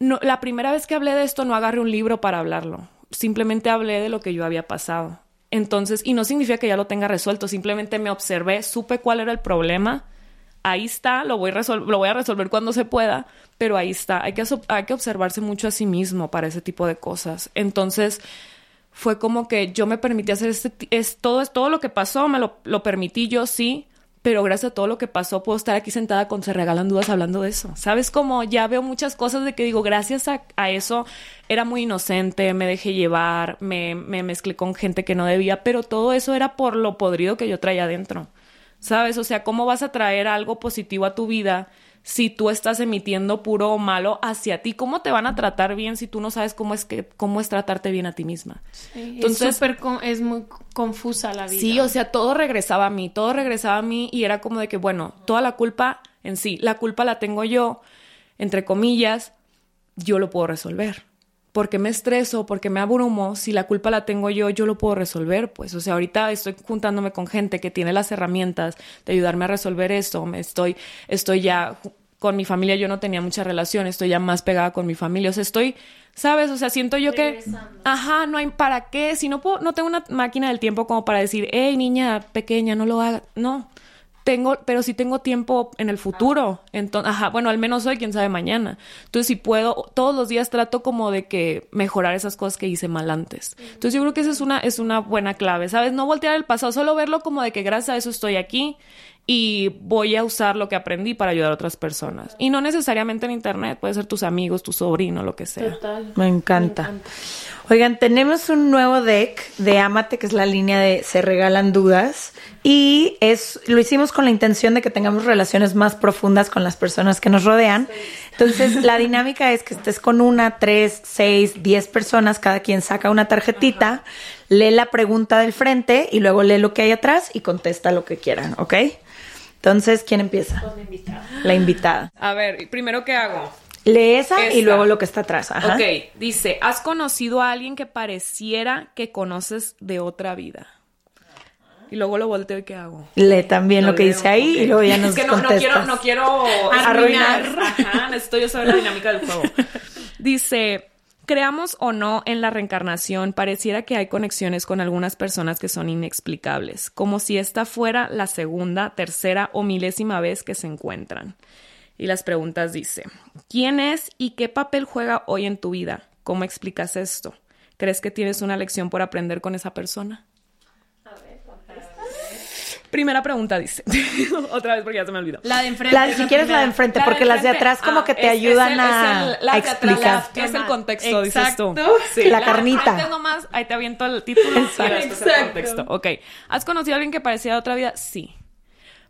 G: no, la primera vez que hablé de esto no agarré un libro para hablarlo, simplemente hablé de lo que yo había pasado. Entonces, y no significa que ya lo tenga resuelto, simplemente me observé, supe cuál era el problema, ahí está, lo voy, lo voy a resolver cuando se pueda, pero ahí está, hay que, hay que observarse mucho a sí mismo para ese tipo de cosas. Entonces, fue como que yo me permití hacer este, es, todo, es, todo lo que pasó, me lo, lo, permití yo, sí, pero gracias a todo lo que pasó puedo estar aquí sentada con Se Regalan Dudas hablando de eso. ¿Sabes? Como ya veo muchas cosas de que digo, gracias a, a eso era muy inocente, me dejé llevar, me, me mezclé con gente que no debía, pero todo eso era por lo podrido que yo traía adentro. ¿Sabes? O sea, ¿cómo vas a traer algo positivo a tu vida si tú estás emitiendo puro o malo hacia ti, ¿cómo te van a tratar bien si tú no sabes cómo es que cómo es tratarte bien a ti misma?
E: Entonces es, es muy confusa la vida.
G: Sí, o sea, todo regresaba a mí, todo regresaba a mí y era como de que bueno, toda la culpa en sí, la culpa la tengo yo, entre comillas, yo lo puedo resolver porque me estreso, porque me abrumo, si la culpa la tengo yo, yo lo puedo resolver, pues, o sea, ahorita estoy juntándome con gente que tiene las herramientas de ayudarme a resolver esto, me estoy, estoy ya con mi familia, yo no tenía mucha relación, estoy ya más pegada con mi familia, o sea, estoy, ¿sabes? O sea, siento yo que, ajá, no hay para qué, si no puedo, no tengo una máquina del tiempo como para decir, hey, niña pequeña, no lo hagas, no, tengo, pero si tengo tiempo en el futuro. Entonces, ajá, bueno, al menos hoy, quién sabe mañana. Entonces, si puedo, todos los días trato como de que mejorar esas cosas que hice mal antes. Entonces, yo creo que esa es una, es una buena clave, ¿sabes? No voltear el pasado, solo verlo como de que gracias a eso estoy aquí y voy a usar lo que aprendí para ayudar a otras personas. Y no necesariamente en internet, puede ser tus amigos, tu sobrino, lo que sea.
H: Total. Me encanta. Oigan, tenemos un nuevo deck de Amate, que es la línea de Se regalan dudas. Y es, lo hicimos con la intención de que tengamos relaciones más profundas con las personas que nos rodean. Entonces, la dinámica es que estés con una, tres, seis, diez personas, cada quien saca una tarjetita, lee la pregunta del frente y luego lee lo que hay atrás y contesta lo que quieran, ¿ok? Entonces, ¿quién empieza? La invitada. La invitada.
G: A ver, primero, ¿qué hago?
H: Lee esa, y luego lo que está atrás.
G: Ajá. Ok, dice, ¿has conocido a alguien que pareciera que conoces de otra vida? Y luego lo volteo y ¿qué hago?
H: Lee también lo, que dice ahí y luego ya nos
G: Es que no, no quiero, no quiero arruinar. Ajá, necesito yo saber la dinámica del juego. Dice, creamos o no en la reencarnación, pareciera que hay conexiones con algunas personas que son inexplicables, como si esta fuera la segunda, tercera o milésima vez que se encuentran. Y las preguntas dice, ¿quién es y qué papel juega hoy en tu vida? ¿Cómo explicas esto? ¿Crees que tienes una lección por aprender con esa persona? Primera pregunta dice. Otra vez porque ya se me olvidó.
H: La de enfrente. si quieres la de enfrente, porque las de atrás como que te ayudan a, explicar.
G: ¿Qué es el contexto, dices tú?
H: Sí, la, carnita.
G: Nomás, ahí te aviento el título Exacto. el contexto. Ok. ¿Has conocido a alguien que parecía de otra vida? Sí.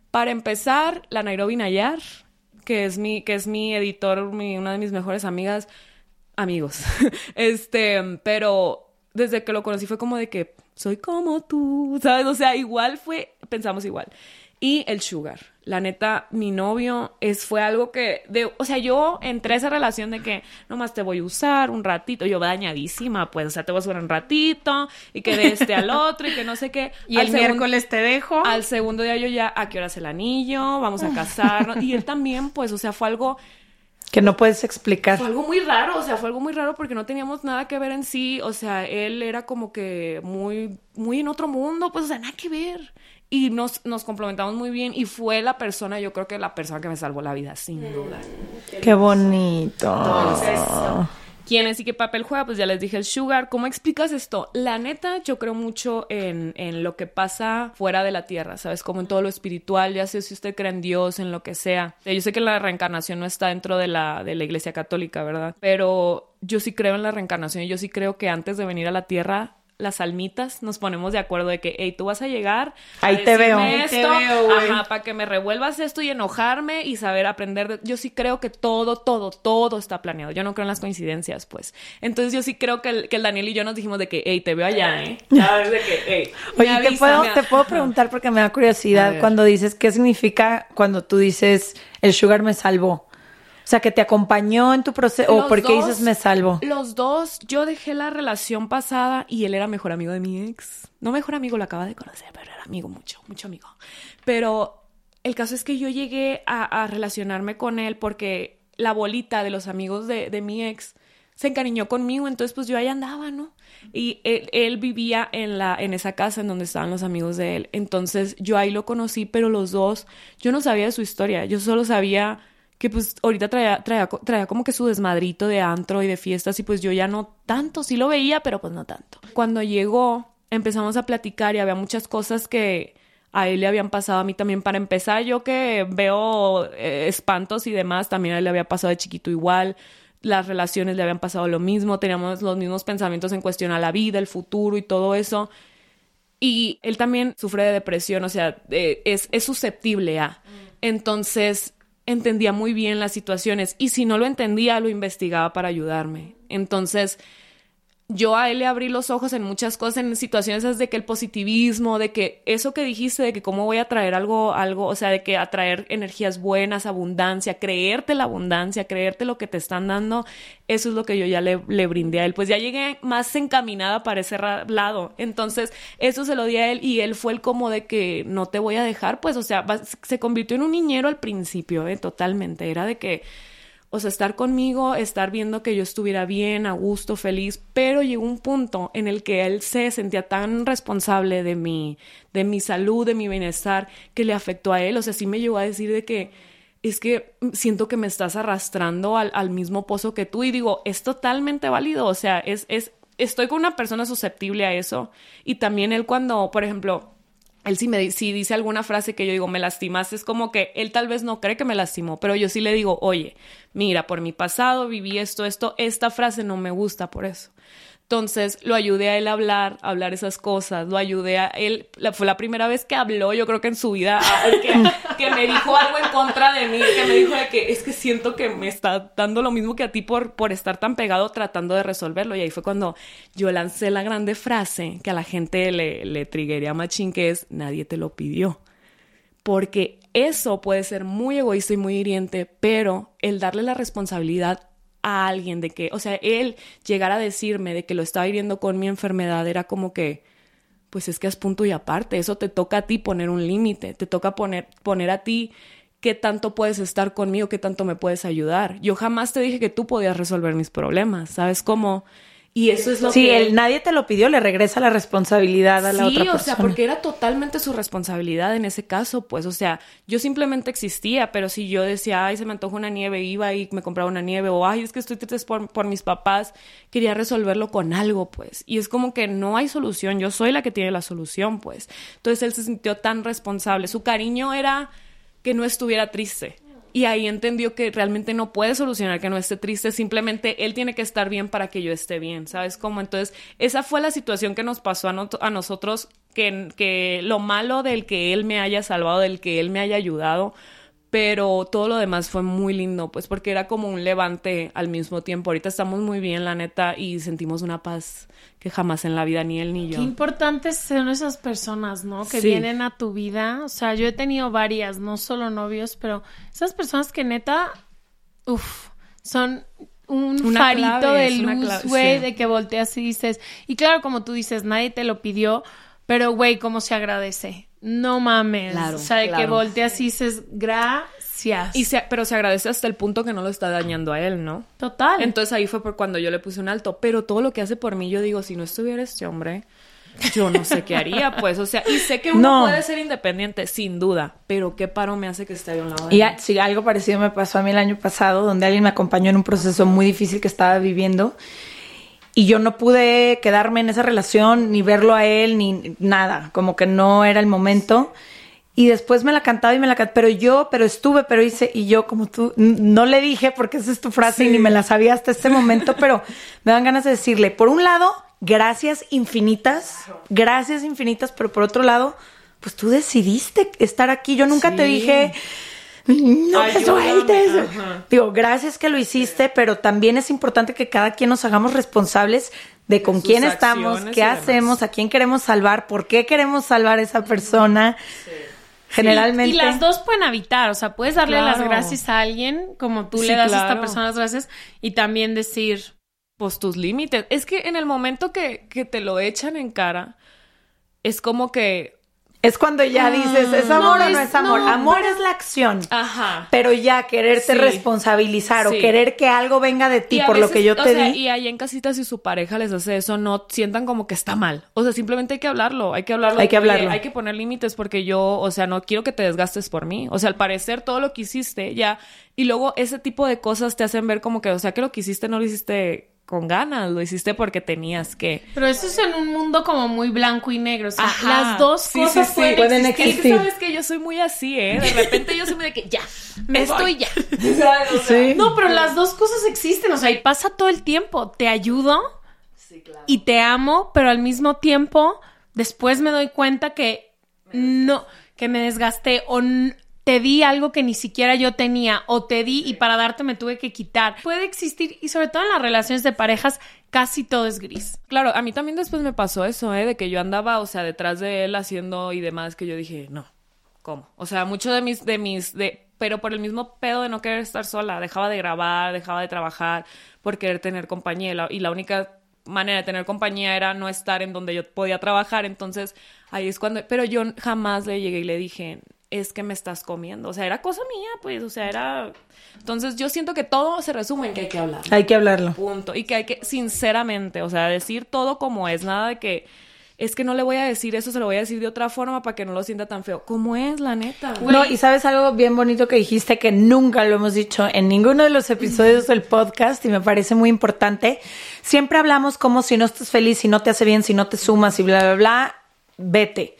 G: Para empezar, la Nairobi Nayar que es mi, que es mi editor, una de mis mejores amigas, amigos. este, pero desde que lo conocí fue como de que soy como tú, ¿sabes? O sea, igual fue, pensamos igual. y el sugar. La neta, mi novio es, fue algo que, de, o sea, yo entré a esa relación de que nomás te voy a usar un ratito, yo dañadísima, pues, o sea, te voy a usar un ratito y que de este al otro y que no sé qué.
E: Y el miércoles te dejo.
G: Al segundo día yo ya, ¿a qué hora es el anillo? Vamos a casarnos. y él también, pues, o sea, fue algo
H: que no puedes explicar.
G: Fue algo muy raro, o sea, fue algo muy raro porque no teníamos nada que ver en sí, o sea, él era como que muy, muy en otro mundo, pues, o sea, nada que ver. Y nos, nos complementamos muy bien y fue la persona, yo creo que la persona que me salvó la vida, sin duda.
H: Qué bonito.
G: Entonces, ¿Quién es y qué papel juega? Pues ya les dije el sugar. ¿Cómo explicas esto? La neta, yo creo mucho en, en, lo que pasa fuera de la tierra, ¿sabes? Como en todo lo espiritual, ya sé si usted cree en Dios, en lo que sea. Yo sé que la reencarnación no está dentro de la, de la iglesia católica, ¿verdad? Pero yo sí creo en la reencarnación y yo sí creo que antes de venir a la tierra las almitas nos ponemos de acuerdo de que, hey, tú vas a llegar.
H: Ahí te veo.
G: Esto, ajá, para que me revuelvas esto y enojarme y saber aprender. De... Yo sí creo que todo, todo, todo está planeado. Yo no creo en las coincidencias, pues. Entonces yo sí creo que el, que el Daniel y yo nos dijimos de que, hey, te veo allá, ¿eh? Ya de que, hey.
H: Oye, te, puedo, te puedo preguntar porque me da curiosidad cuando dices, ¿qué significa cuando tú dices, el sugar me salvó? O sea, que te acompañó en tu proceso. ¿O por qué dices me salvo?
G: Los dos, yo dejé la relación pasada y él era mejor amigo de mi ex. No mejor amigo, lo acaba de conocer, pero era amigo mucho, mucho amigo. Pero el caso es que yo llegué a, relacionarme con él porque la bolita de los amigos de, de, mi ex se encariñó conmigo, entonces pues yo ahí andaba, ¿no? Y él, él, vivía en, la, en esa casa en donde estaban los amigos de él. Entonces yo ahí lo conocí, pero los dos, yo no sabía de su historia, yo solo sabía que pues ahorita traía, traía, traía, como que su desmadrito de antro y de fiestas y pues yo ya no tanto, sí lo veía, pero pues no tanto. Cuando llegó, empezamos a platicar y había muchas cosas que a él le habían pasado, a mí también. Para empezar, yo que veo eh, espantos y demás, también a él le había pasado de chiquito igual. Las relaciones le habían pasado lo mismo, teníamos los mismos pensamientos en cuestión a la vida, el futuro y todo eso. Y él también sufre de depresión, o sea, es, es susceptible a. Entonces, entendía muy bien las situaciones y si no lo entendía, lo investigaba para ayudarme. Entonces, yo a él le abrí los ojos en muchas cosas, en situaciones de que el positivismo, de que eso que dijiste, de que cómo voy a traer algo, algo, o sea, de que atraer energías buenas, abundancia, creerte la abundancia, creerte lo que te están dando, eso es lo que yo ya le, le brindé a él. Pues ya llegué más encaminada para ese lado. Entonces, eso se lo di a él y él fue el como de que no te voy a dejar, pues, o sea, se convirtió en un niñero al principio, ¿eh? totalmente. Era de que o sea, estar conmigo, estar viendo que yo estuviera bien, a gusto, feliz, pero llegó un punto en el que él se sentía tan responsable de mi, de mi salud, de mi bienestar, que le afectó a él. O sea, sí me llegó a decir de que es que siento que me estás arrastrando al, al mismo pozo que tú y digo, es totalmente válido, o sea, es, es, estoy con una persona susceptible a eso. Y también él cuando, por ejemplo, él sí me si dice alguna frase que yo digo, me lastimas, es como que él tal vez no cree que me lastimó, pero yo sí le digo, oye, mira, por mi pasado viví esto, esto, esta frase no me gusta por eso. Entonces lo ayudé a él a hablar, a hablar esas cosas, lo ayudé a él, fue la primera vez que habló, yo creo que en su vida, que, me dijo algo en contra de mí, que me dijo de que es que siento que me está dando lo mismo que a ti por, por estar tan pegado tratando de resolverlo. Y ahí fue cuando yo lancé la grande frase que a la gente le, le triguería machín, que es nadie te lo pidió. Porque eso puede ser muy egoísta y muy hiriente, pero el darle la responsabilidad a alguien de que, o sea, él llegar a decirme de que lo estaba viviendo con mi enfermedad era como que, pues es que es punto y aparte, eso te toca a ti poner un límite, te toca poner, poner a ti qué tanto puedes estar conmigo, qué tanto me puedes ayudar. Yo jamás te dije que tú podías resolver mis problemas, ¿sabes cómo? Y eso es lo
H: sí,
G: que...
H: Sí, nadie te lo pidió, le regresa la responsabilidad a la otra persona.
G: Sí, o sea, porque era totalmente su responsabilidad en ese caso, pues, o sea, yo simplemente existía, pero si yo decía, ay, se me antoja una nieve, iba y me compraba una nieve, o ay, es que estoy triste por, por mis papás, quería resolverlo con algo, pues. Y es como que no hay solución, yo soy la que tiene la solución, pues. Entonces él se sintió tan responsable, su cariño era que no estuviera triste y ahí entendió que realmente no puede solucionar que no esté triste, simplemente él tiene que estar bien para que yo esté bien, ¿sabes cómo? Entonces, esa fue la situación que nos pasó a, nosotros, que, que lo malo del que él me haya salvado, del que él me haya ayudado, pero todo lo demás fue muy lindo, pues porque era como un levante al mismo tiempo. Ahorita estamos muy bien, la neta, y sentimos una paz que jamás en la vida ni él ni yo.
E: Qué importantes son esas personas, ¿no? Que vienen a tu vida. O sea, yo he tenido varias, no solo novios, pero esas personas que neta, uff, son un farito de luz, güey, de que volteas y dices, y claro, como tú dices, nadie te lo pidió, pero güey, cómo se agradece. No mames. o sea, de que volteas y dices, gracias.
G: Y se, pero se agradece hasta el punto que no lo está dañando a él, ¿no?
E: Total.
G: Entonces ahí fue por cuando yo le puse un alto. Pero todo lo que hace por mí, yo digo, si no estuviera este hombre, yo no sé qué haría, pues. O sea, y sé que uno puede ser independiente, sin duda. Pero qué paro me hace que esté a un lado de
H: Y sí, algo parecido me pasó a mí el año pasado, donde alguien me acompañó en un proceso muy difícil que estaba viviendo y yo no pude quedarme en esa relación, ni verlo a él, ni nada, como que no era el momento. Y después me la cantaba y me la cantaba, pero yo, pero estuve, pero hice, y yo como tú, no le dije porque esa es tu frase y ni me la sabía hasta este momento, pero me dan ganas de decirle, por un lado, gracias infinitas, gracias infinitas, pero por otro lado, pues tú decidiste estar aquí, yo nunca te dije no me sueltes. Digo, gracias que lo hiciste, pero también es importante que cada quien nos hagamos responsables de con quién estamos, qué hacemos, a quién queremos salvar, por qué queremos salvar a esa persona. Generalmente.
E: y las dos pueden habitar, o sea, puedes darle las gracias a alguien como tú le das a esta persona las gracias y también decir,
G: pues tus límites. Es que en el momento que, que te lo echan en cara, es como que
H: es cuando ya dices, ¿es ah, amor o no es amor? amor es la acción.
G: Ajá.
H: Pero ya quererte responsabilizar o querer que algo venga de ti por lo que yo te di.
G: Y ahí en casita, si su pareja les hace eso, no sientan como que está mal. O sea, simplemente hay que hablarlo, hay que hablarlo.
H: Hay que hablarlo.
G: Hay que poner límites porque yo, o sea, no quiero que te desgastes por mí. O sea, al parecer todo lo que hiciste ya. Y luego ese tipo de cosas te hacen ver como que, o sea, que lo que hiciste no lo hiciste con ganas, lo hiciste porque tenías que.
E: Pero eso es en un mundo como muy blanco y negro, o sea, las dos cosas
H: pueden, existir. Es que
G: sabes que yo soy muy así, ¿eh? De repente yo soy muy de que ya, me estoy ya.
E: No, pero las dos cosas existen, o sea, y pasa todo el tiempo. Te ayudo y te amo, pero al mismo tiempo después me doy cuenta que no, que me desgasté o te di algo que ni siquiera yo tenía o te di y para darte me tuve que quitar. Puede existir y sobre todo en las relaciones de parejas casi todo es gris.
G: Claro, a mí también después me pasó eso, ¿eh? De que yo andaba, o sea, detrás de él haciendo y demás que yo dije, no, ¿cómo? O sea, mucho de mis, de mis, de, pero por el mismo pedo de no querer estar sola, dejaba de grabar, dejaba de trabajar por querer tener compañía y la única manera de tener compañía era no estar en donde yo podía trabajar, entonces ahí es cuando, pero yo jamás le llegué y le dije, es que me estás comiendo. O sea, era cosa mía, pues, o sea, era... Entonces yo siento que todo se resume en que hay que hablarlo.
H: Hay que hablarlo.
G: Punto. Y que hay que, sinceramente, o sea, decir todo como es, nada de que es que no le voy a decir eso, se lo voy a decir de otra forma para que no lo sienta tan feo. ¿Cómo es, la neta?
H: No, y sabes algo bien bonito que dijiste que nunca lo hemos dicho en ninguno de los episodios del podcast y me parece muy importante. Siempre hablamos como si no estás feliz, si no te hace bien, si no te sumas y bla, bla, bla, vete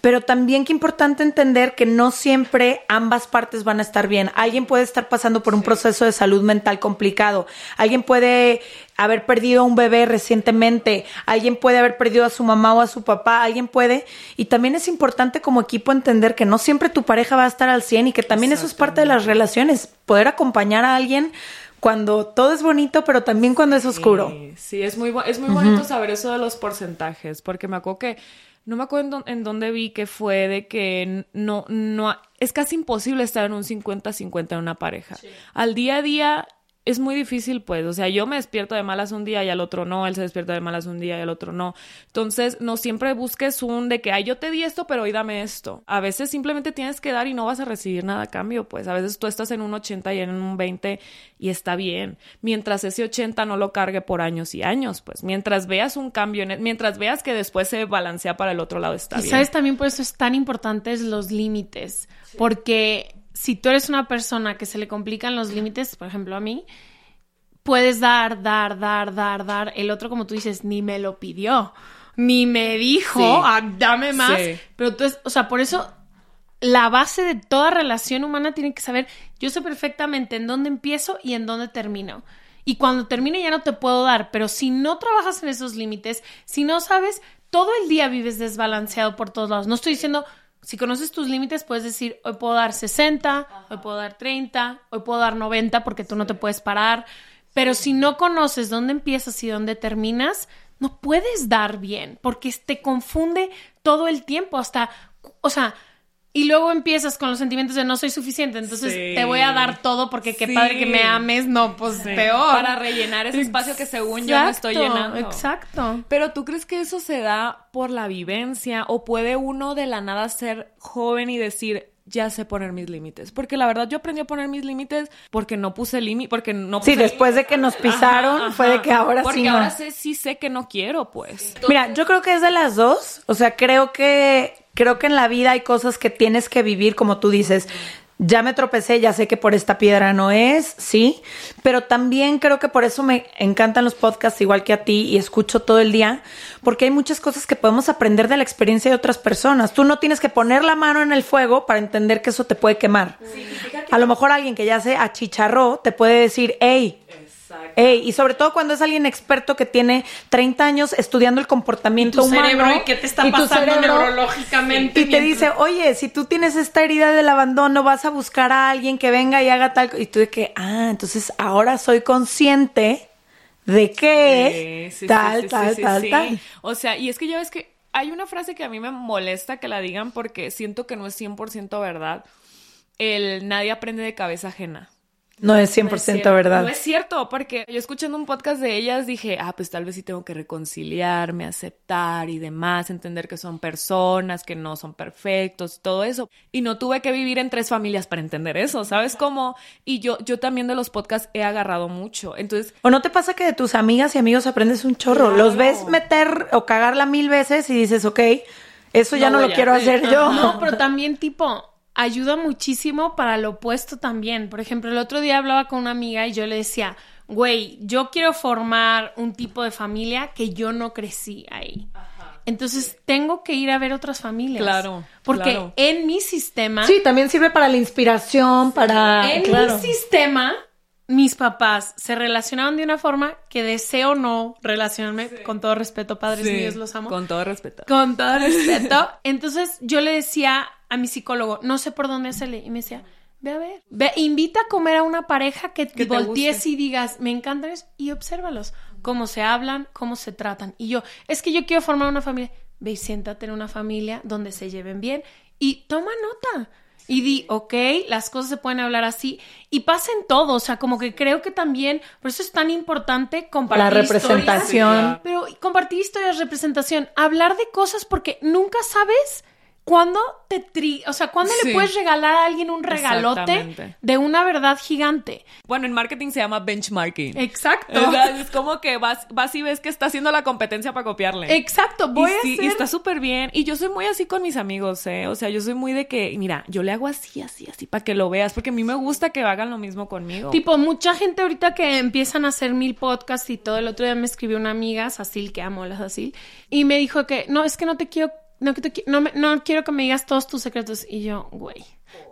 H: pero también que importante entender que no siempre ambas partes van a estar bien. Alguien puede estar pasando por un proceso de salud mental complicado, alguien puede haber perdido a un bebé recientemente, alguien puede haber perdido a su mamá o a su papá, alguien puede, y también es importante como equipo entender que no siempre tu pareja va a estar al 100 y que también eso es parte de las relaciones, poder acompañar a alguien cuando todo es bonito, pero también cuando es oscuro.
G: Sí, es muy, es muy bonito saber eso de los porcentajes, porque me acuerdo que no me acuerdo en, dónde vi que fue de que no, no, es casi imposible estar en un 50-50 en una pareja. Al día a día es muy difícil, pues, o sea, yo me despierto de malas un día y al otro no, él se despierta de malas un día y al otro no. Entonces, no siempre busques un de que, ay, yo te di esto, pero hoy dame esto. A veces simplemente tienes que dar y no vas a recibir nada a cambio, pues. A veces tú estás en un 80 y en un 20 y está bien. Mientras ese 80 no lo cargue por años y años, pues. Mientras veas un cambio, en mientras veas que después se balancea para el otro lado, está bien.
E: Y sabes, también por eso es tan importantes los límites, porque si tú eres una persona que se le complican los límites, por ejemplo a mí, puedes dar, dar, dar, dar, dar. El otro, como tú dices, ni me lo pidió, ni me dijo, ah, dame más. Pero tú, o sea, por eso la base de toda relación humana tiene que saber, yo sé perfectamente en dónde empiezo y en dónde termino. Y cuando termine ya no te puedo dar, pero si no trabajas en esos límites, si no sabes, todo el día vives desbalanceado por todos lados. No estoy diciendo Si conoces tus límites, puedes decir, hoy puedo dar 60, hoy puedo dar 30, hoy puedo dar 90 porque tú no te puedes parar. Pero si no conoces dónde empiezas y dónde terminas, no puedes dar bien porque te confunde todo el tiempo. Hasta, o sea, y luego empiezas con los sentimientos de no soy suficiente, entonces te voy a dar todo porque qué padre que me ames, no, pues peor.
G: Para rellenar ese espacio que según yo no estoy llenando.
E: Exacto.
G: Pero tú crees que eso se da por la vivencia o puede uno de la nada ser joven y decir, ya sé poner mis límites. Porque la verdad yo aprendí a poner mis límites porque no puse límite, porque no puse
H: Sí, después de que nos pisaron fue de que ahora
G: porque
H: sí
G: ahora sé, sí sé que no quiero, pues.
H: Mira, yo creo que es de las dos. O sea, creo que creo que en la vida hay cosas que tienes que vivir, como tú dices. Ya me tropecé, ya sé que por esta piedra no es, sí, pero también creo que por eso me encantan los podcasts igual que a ti y escucho todo el día, porque hay muchas cosas que podemos aprender de la experiencia de otras personas. Tú no tienes que poner la mano en el fuego para entender que eso te puede quemar. A lo mejor alguien que ya se achicharró te puede decir, hey, Ey, y sobre todo cuando es alguien experto que tiene 30 años estudiando el comportamiento
E: tu
H: humano.
E: Cerebro, ¿Y qué te está pasando neurológicamente?
H: Y te dice, oye, si tú tienes esta herida del abandono, vas a buscar a alguien que venga y haga tal. Y tú de que, ah, entonces ahora soy consciente de que tal, tal, tal, tal.
G: O sea, y es que ya ves que hay una frase que a mí me molesta que la digan porque siento que no es 100% verdad. El nadie aprende de cabeza ajena.
H: No es 100% verdad.
G: No es cierto, porque yo escuchando un podcast de ellas dije, ah, pues tal vez sí tengo que reconciliarme, aceptar y demás, entender que son personas, que no son perfectos, todo eso. Y no tuve que vivir en tres familias para entender eso, ¿sabes cómo? Y yo, yo también de los podcasts he agarrado mucho. Entonces.
H: ¿O no te pasa que de tus amigas y amigos aprendes un chorro? Los ves meter o cagarla mil veces y dices, ok, eso ya no, lo quiero hacer yo.
E: No, pero también tipo ayuda muchísimo para lo opuesto también. Por ejemplo, el otro día hablaba con una amiga y yo le decía, güey, yo quiero formar un tipo de familia que yo no crecí ahí. Entonces tengo que ir a ver otras familias.
G: Claro.
E: Porque en mi sistema.
H: Sí, también sirve para la inspiración, para.
E: En mi sistema, mis papás se relacionaban de una forma que deseo no relacionarme, con todo respeto, padres míos, los amo.
G: Con todo respeto.
E: Con todo respeto. Entonces yo le decía a mi psicólogo, no sé por dónde hacerle. Y me decía, ve a ver, ve, invita a comer a una pareja que, te voltees y digas, me encantan y obsérvalos, cómo se hablan, cómo se tratan. Y yo, es que yo quiero formar una familia. Ve y siéntate en una familia donde se lleven bien y toma nota. Y di, ok, las cosas se pueden hablar así. Y pasen todo. O sea, como que creo que también, por eso es tan importante compartir.
H: La representación.
E: pero compartir historias, representación. Hablar de cosas porque nunca sabes ¿Cuándo te tri o sea, ¿cuándo le puedes regalar a alguien un regalote de una verdad gigante?
G: Bueno, en marketing se llama benchmarking.
E: Exacto.
G: Es como que vas, vas y ves que está haciendo la competencia para copiarle.
E: Exacto, voy
G: y,
E: a hacer...
G: y está súper bien. Y yo soy muy así con mis amigos, ¿eh? O sea, yo soy muy de que, mira, yo le hago así, así, así, para que lo veas, porque a mí me gusta que hagan lo mismo conmigo.
E: Tipo, mucha gente ahorita que empiezan a hacer mil podcasts y todo, el otro día me escribió una amiga, Sacil, que amo a la Sacil, y me dijo que, no, es que no te quiero no, no, no quiero que me digas todos tus secretos. Y yo, güey,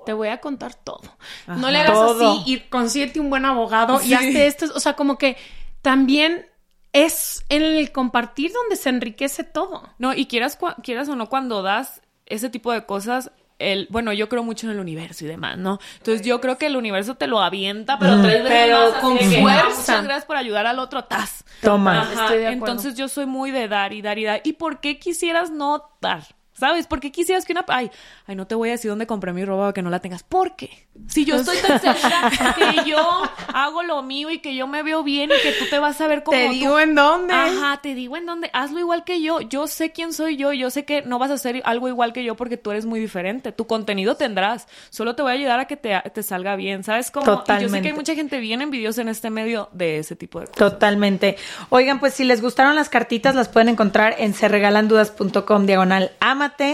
E: te voy a contar todo. no le hagas así y consíguete un buen abogado y hazte esto. O sea, como que también es en el compartir donde se enriquece todo.
G: No, y quieras, quieras o no, cuando das ese tipo de cosas, el, bueno, yo creo mucho en el universo y demás, ¿no? Entonces yo creo que el universo te lo avienta, pero tres veces
E: pero con fuerza.
G: muchas gracias por ayudar al otro, tas.
H: Toma.
G: Entonces yo soy muy de dar y dar y dar. ¿Y por qué quisieras no dar? ¿Sabes? ¿Por qué quisieras que una... Ay, ay, no te voy a decir dónde compré mi ropa que no la tengas. ¿Por qué? Si yo estoy tan segura que yo hago lo mío y que yo me veo bien y que tú te vas a ver como
E: Te digo en dónde.
G: Ajá, te digo en dónde. Hazlo igual que yo. Yo sé quién soy yo. Yo sé que no vas a hacer algo igual que yo porque tú eres muy diferente. Tu contenido tendrás. Solo te voy a ayudar a que te, te salga bien. ¿Sabes cómo?
H: Totalmente.
G: Y yo sé que hay mucha gente bien envidiosa en este medio de ese tipo de cosas.
H: Totalmente. Oigan, pues si les gustaron las cartitas, las pueden encontrar en serregalandudas.com diagonal.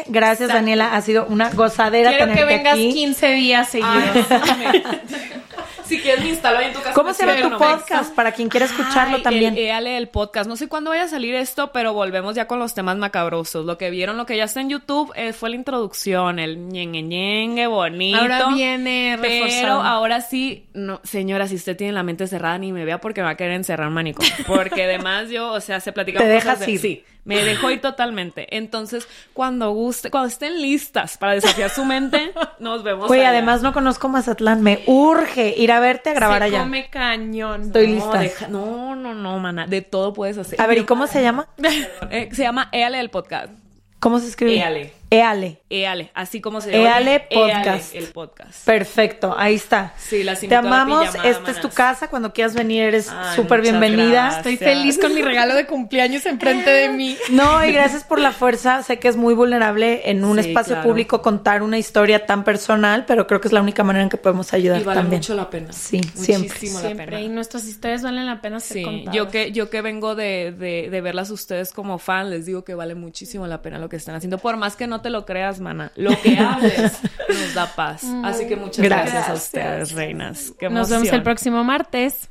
H: Gracias, Daniela. Ha sido una gozadera
E: Quiero
H: tenerte
E: que vengas
H: aquí.
E: 15 días seguidos.
G: si quieres me instalo ahí en tu casa.
H: ¿Cómo se llama tu podcast? Para quien quiera escucharlo también.
G: El, el podcast. No sé cuándo vaya a salir esto, pero volvemos ya con los temas macabrosos. Lo que vieron, lo que ya está en YouTube, eh, fue la introducción, el ñengue ñengue bonito.
E: Ahora viene
G: reforzado. Pero ahora sí, no, señora, si usted tiene la mente cerrada, ni me vea porque me va a querer encerrar manico. Porque además yo, o sea, se platica.
H: Te dejas ir.
G: Sí. Me dejó ir totalmente. Entonces, cuando guste, cuando estén listas para desafiar su mente, nos vemos.
H: Oye, además no conozco Mazatlán, me urge ir a verte a grabar
E: se
H: allá.
E: Come cañón.
H: Estoy lista.
G: no, no, no, mana. De todo puedes hacer.
H: A ver, ¿y cómo se llama?
G: Eh, se llama Éale el podcast.
H: ¿Cómo se escribe?
G: Éale.
H: Eale.
G: Eale, así como se
H: llama. Eale Podcast.
G: el podcast.
H: Perfecto, ahí está.
G: Sí, las
H: Te amamos, esta es tu casa, cuando quieras venir eres súper bienvenida.
E: Estoy feliz con mi regalo de cumpleaños enfrente de mí.
H: No, y gracias por la fuerza, sé que es muy vulnerable en un espacio público contar una historia tan personal, pero creo que es la única manera en que podemos ayudar
G: y vale
H: también.
G: mucho la pena.
H: Sí, siempre.
E: siempre. Y nuestras historias valen la pena ser sí.
G: Yo que, yo que vengo de, de, de verlas ustedes como fan, les digo que vale muchísimo la pena lo que están haciendo, por más que no te lo creas, mana lo que hables nos da paz. Así que muchas gracias, a ustedes, reinas.
E: nos vemos el próximo martes.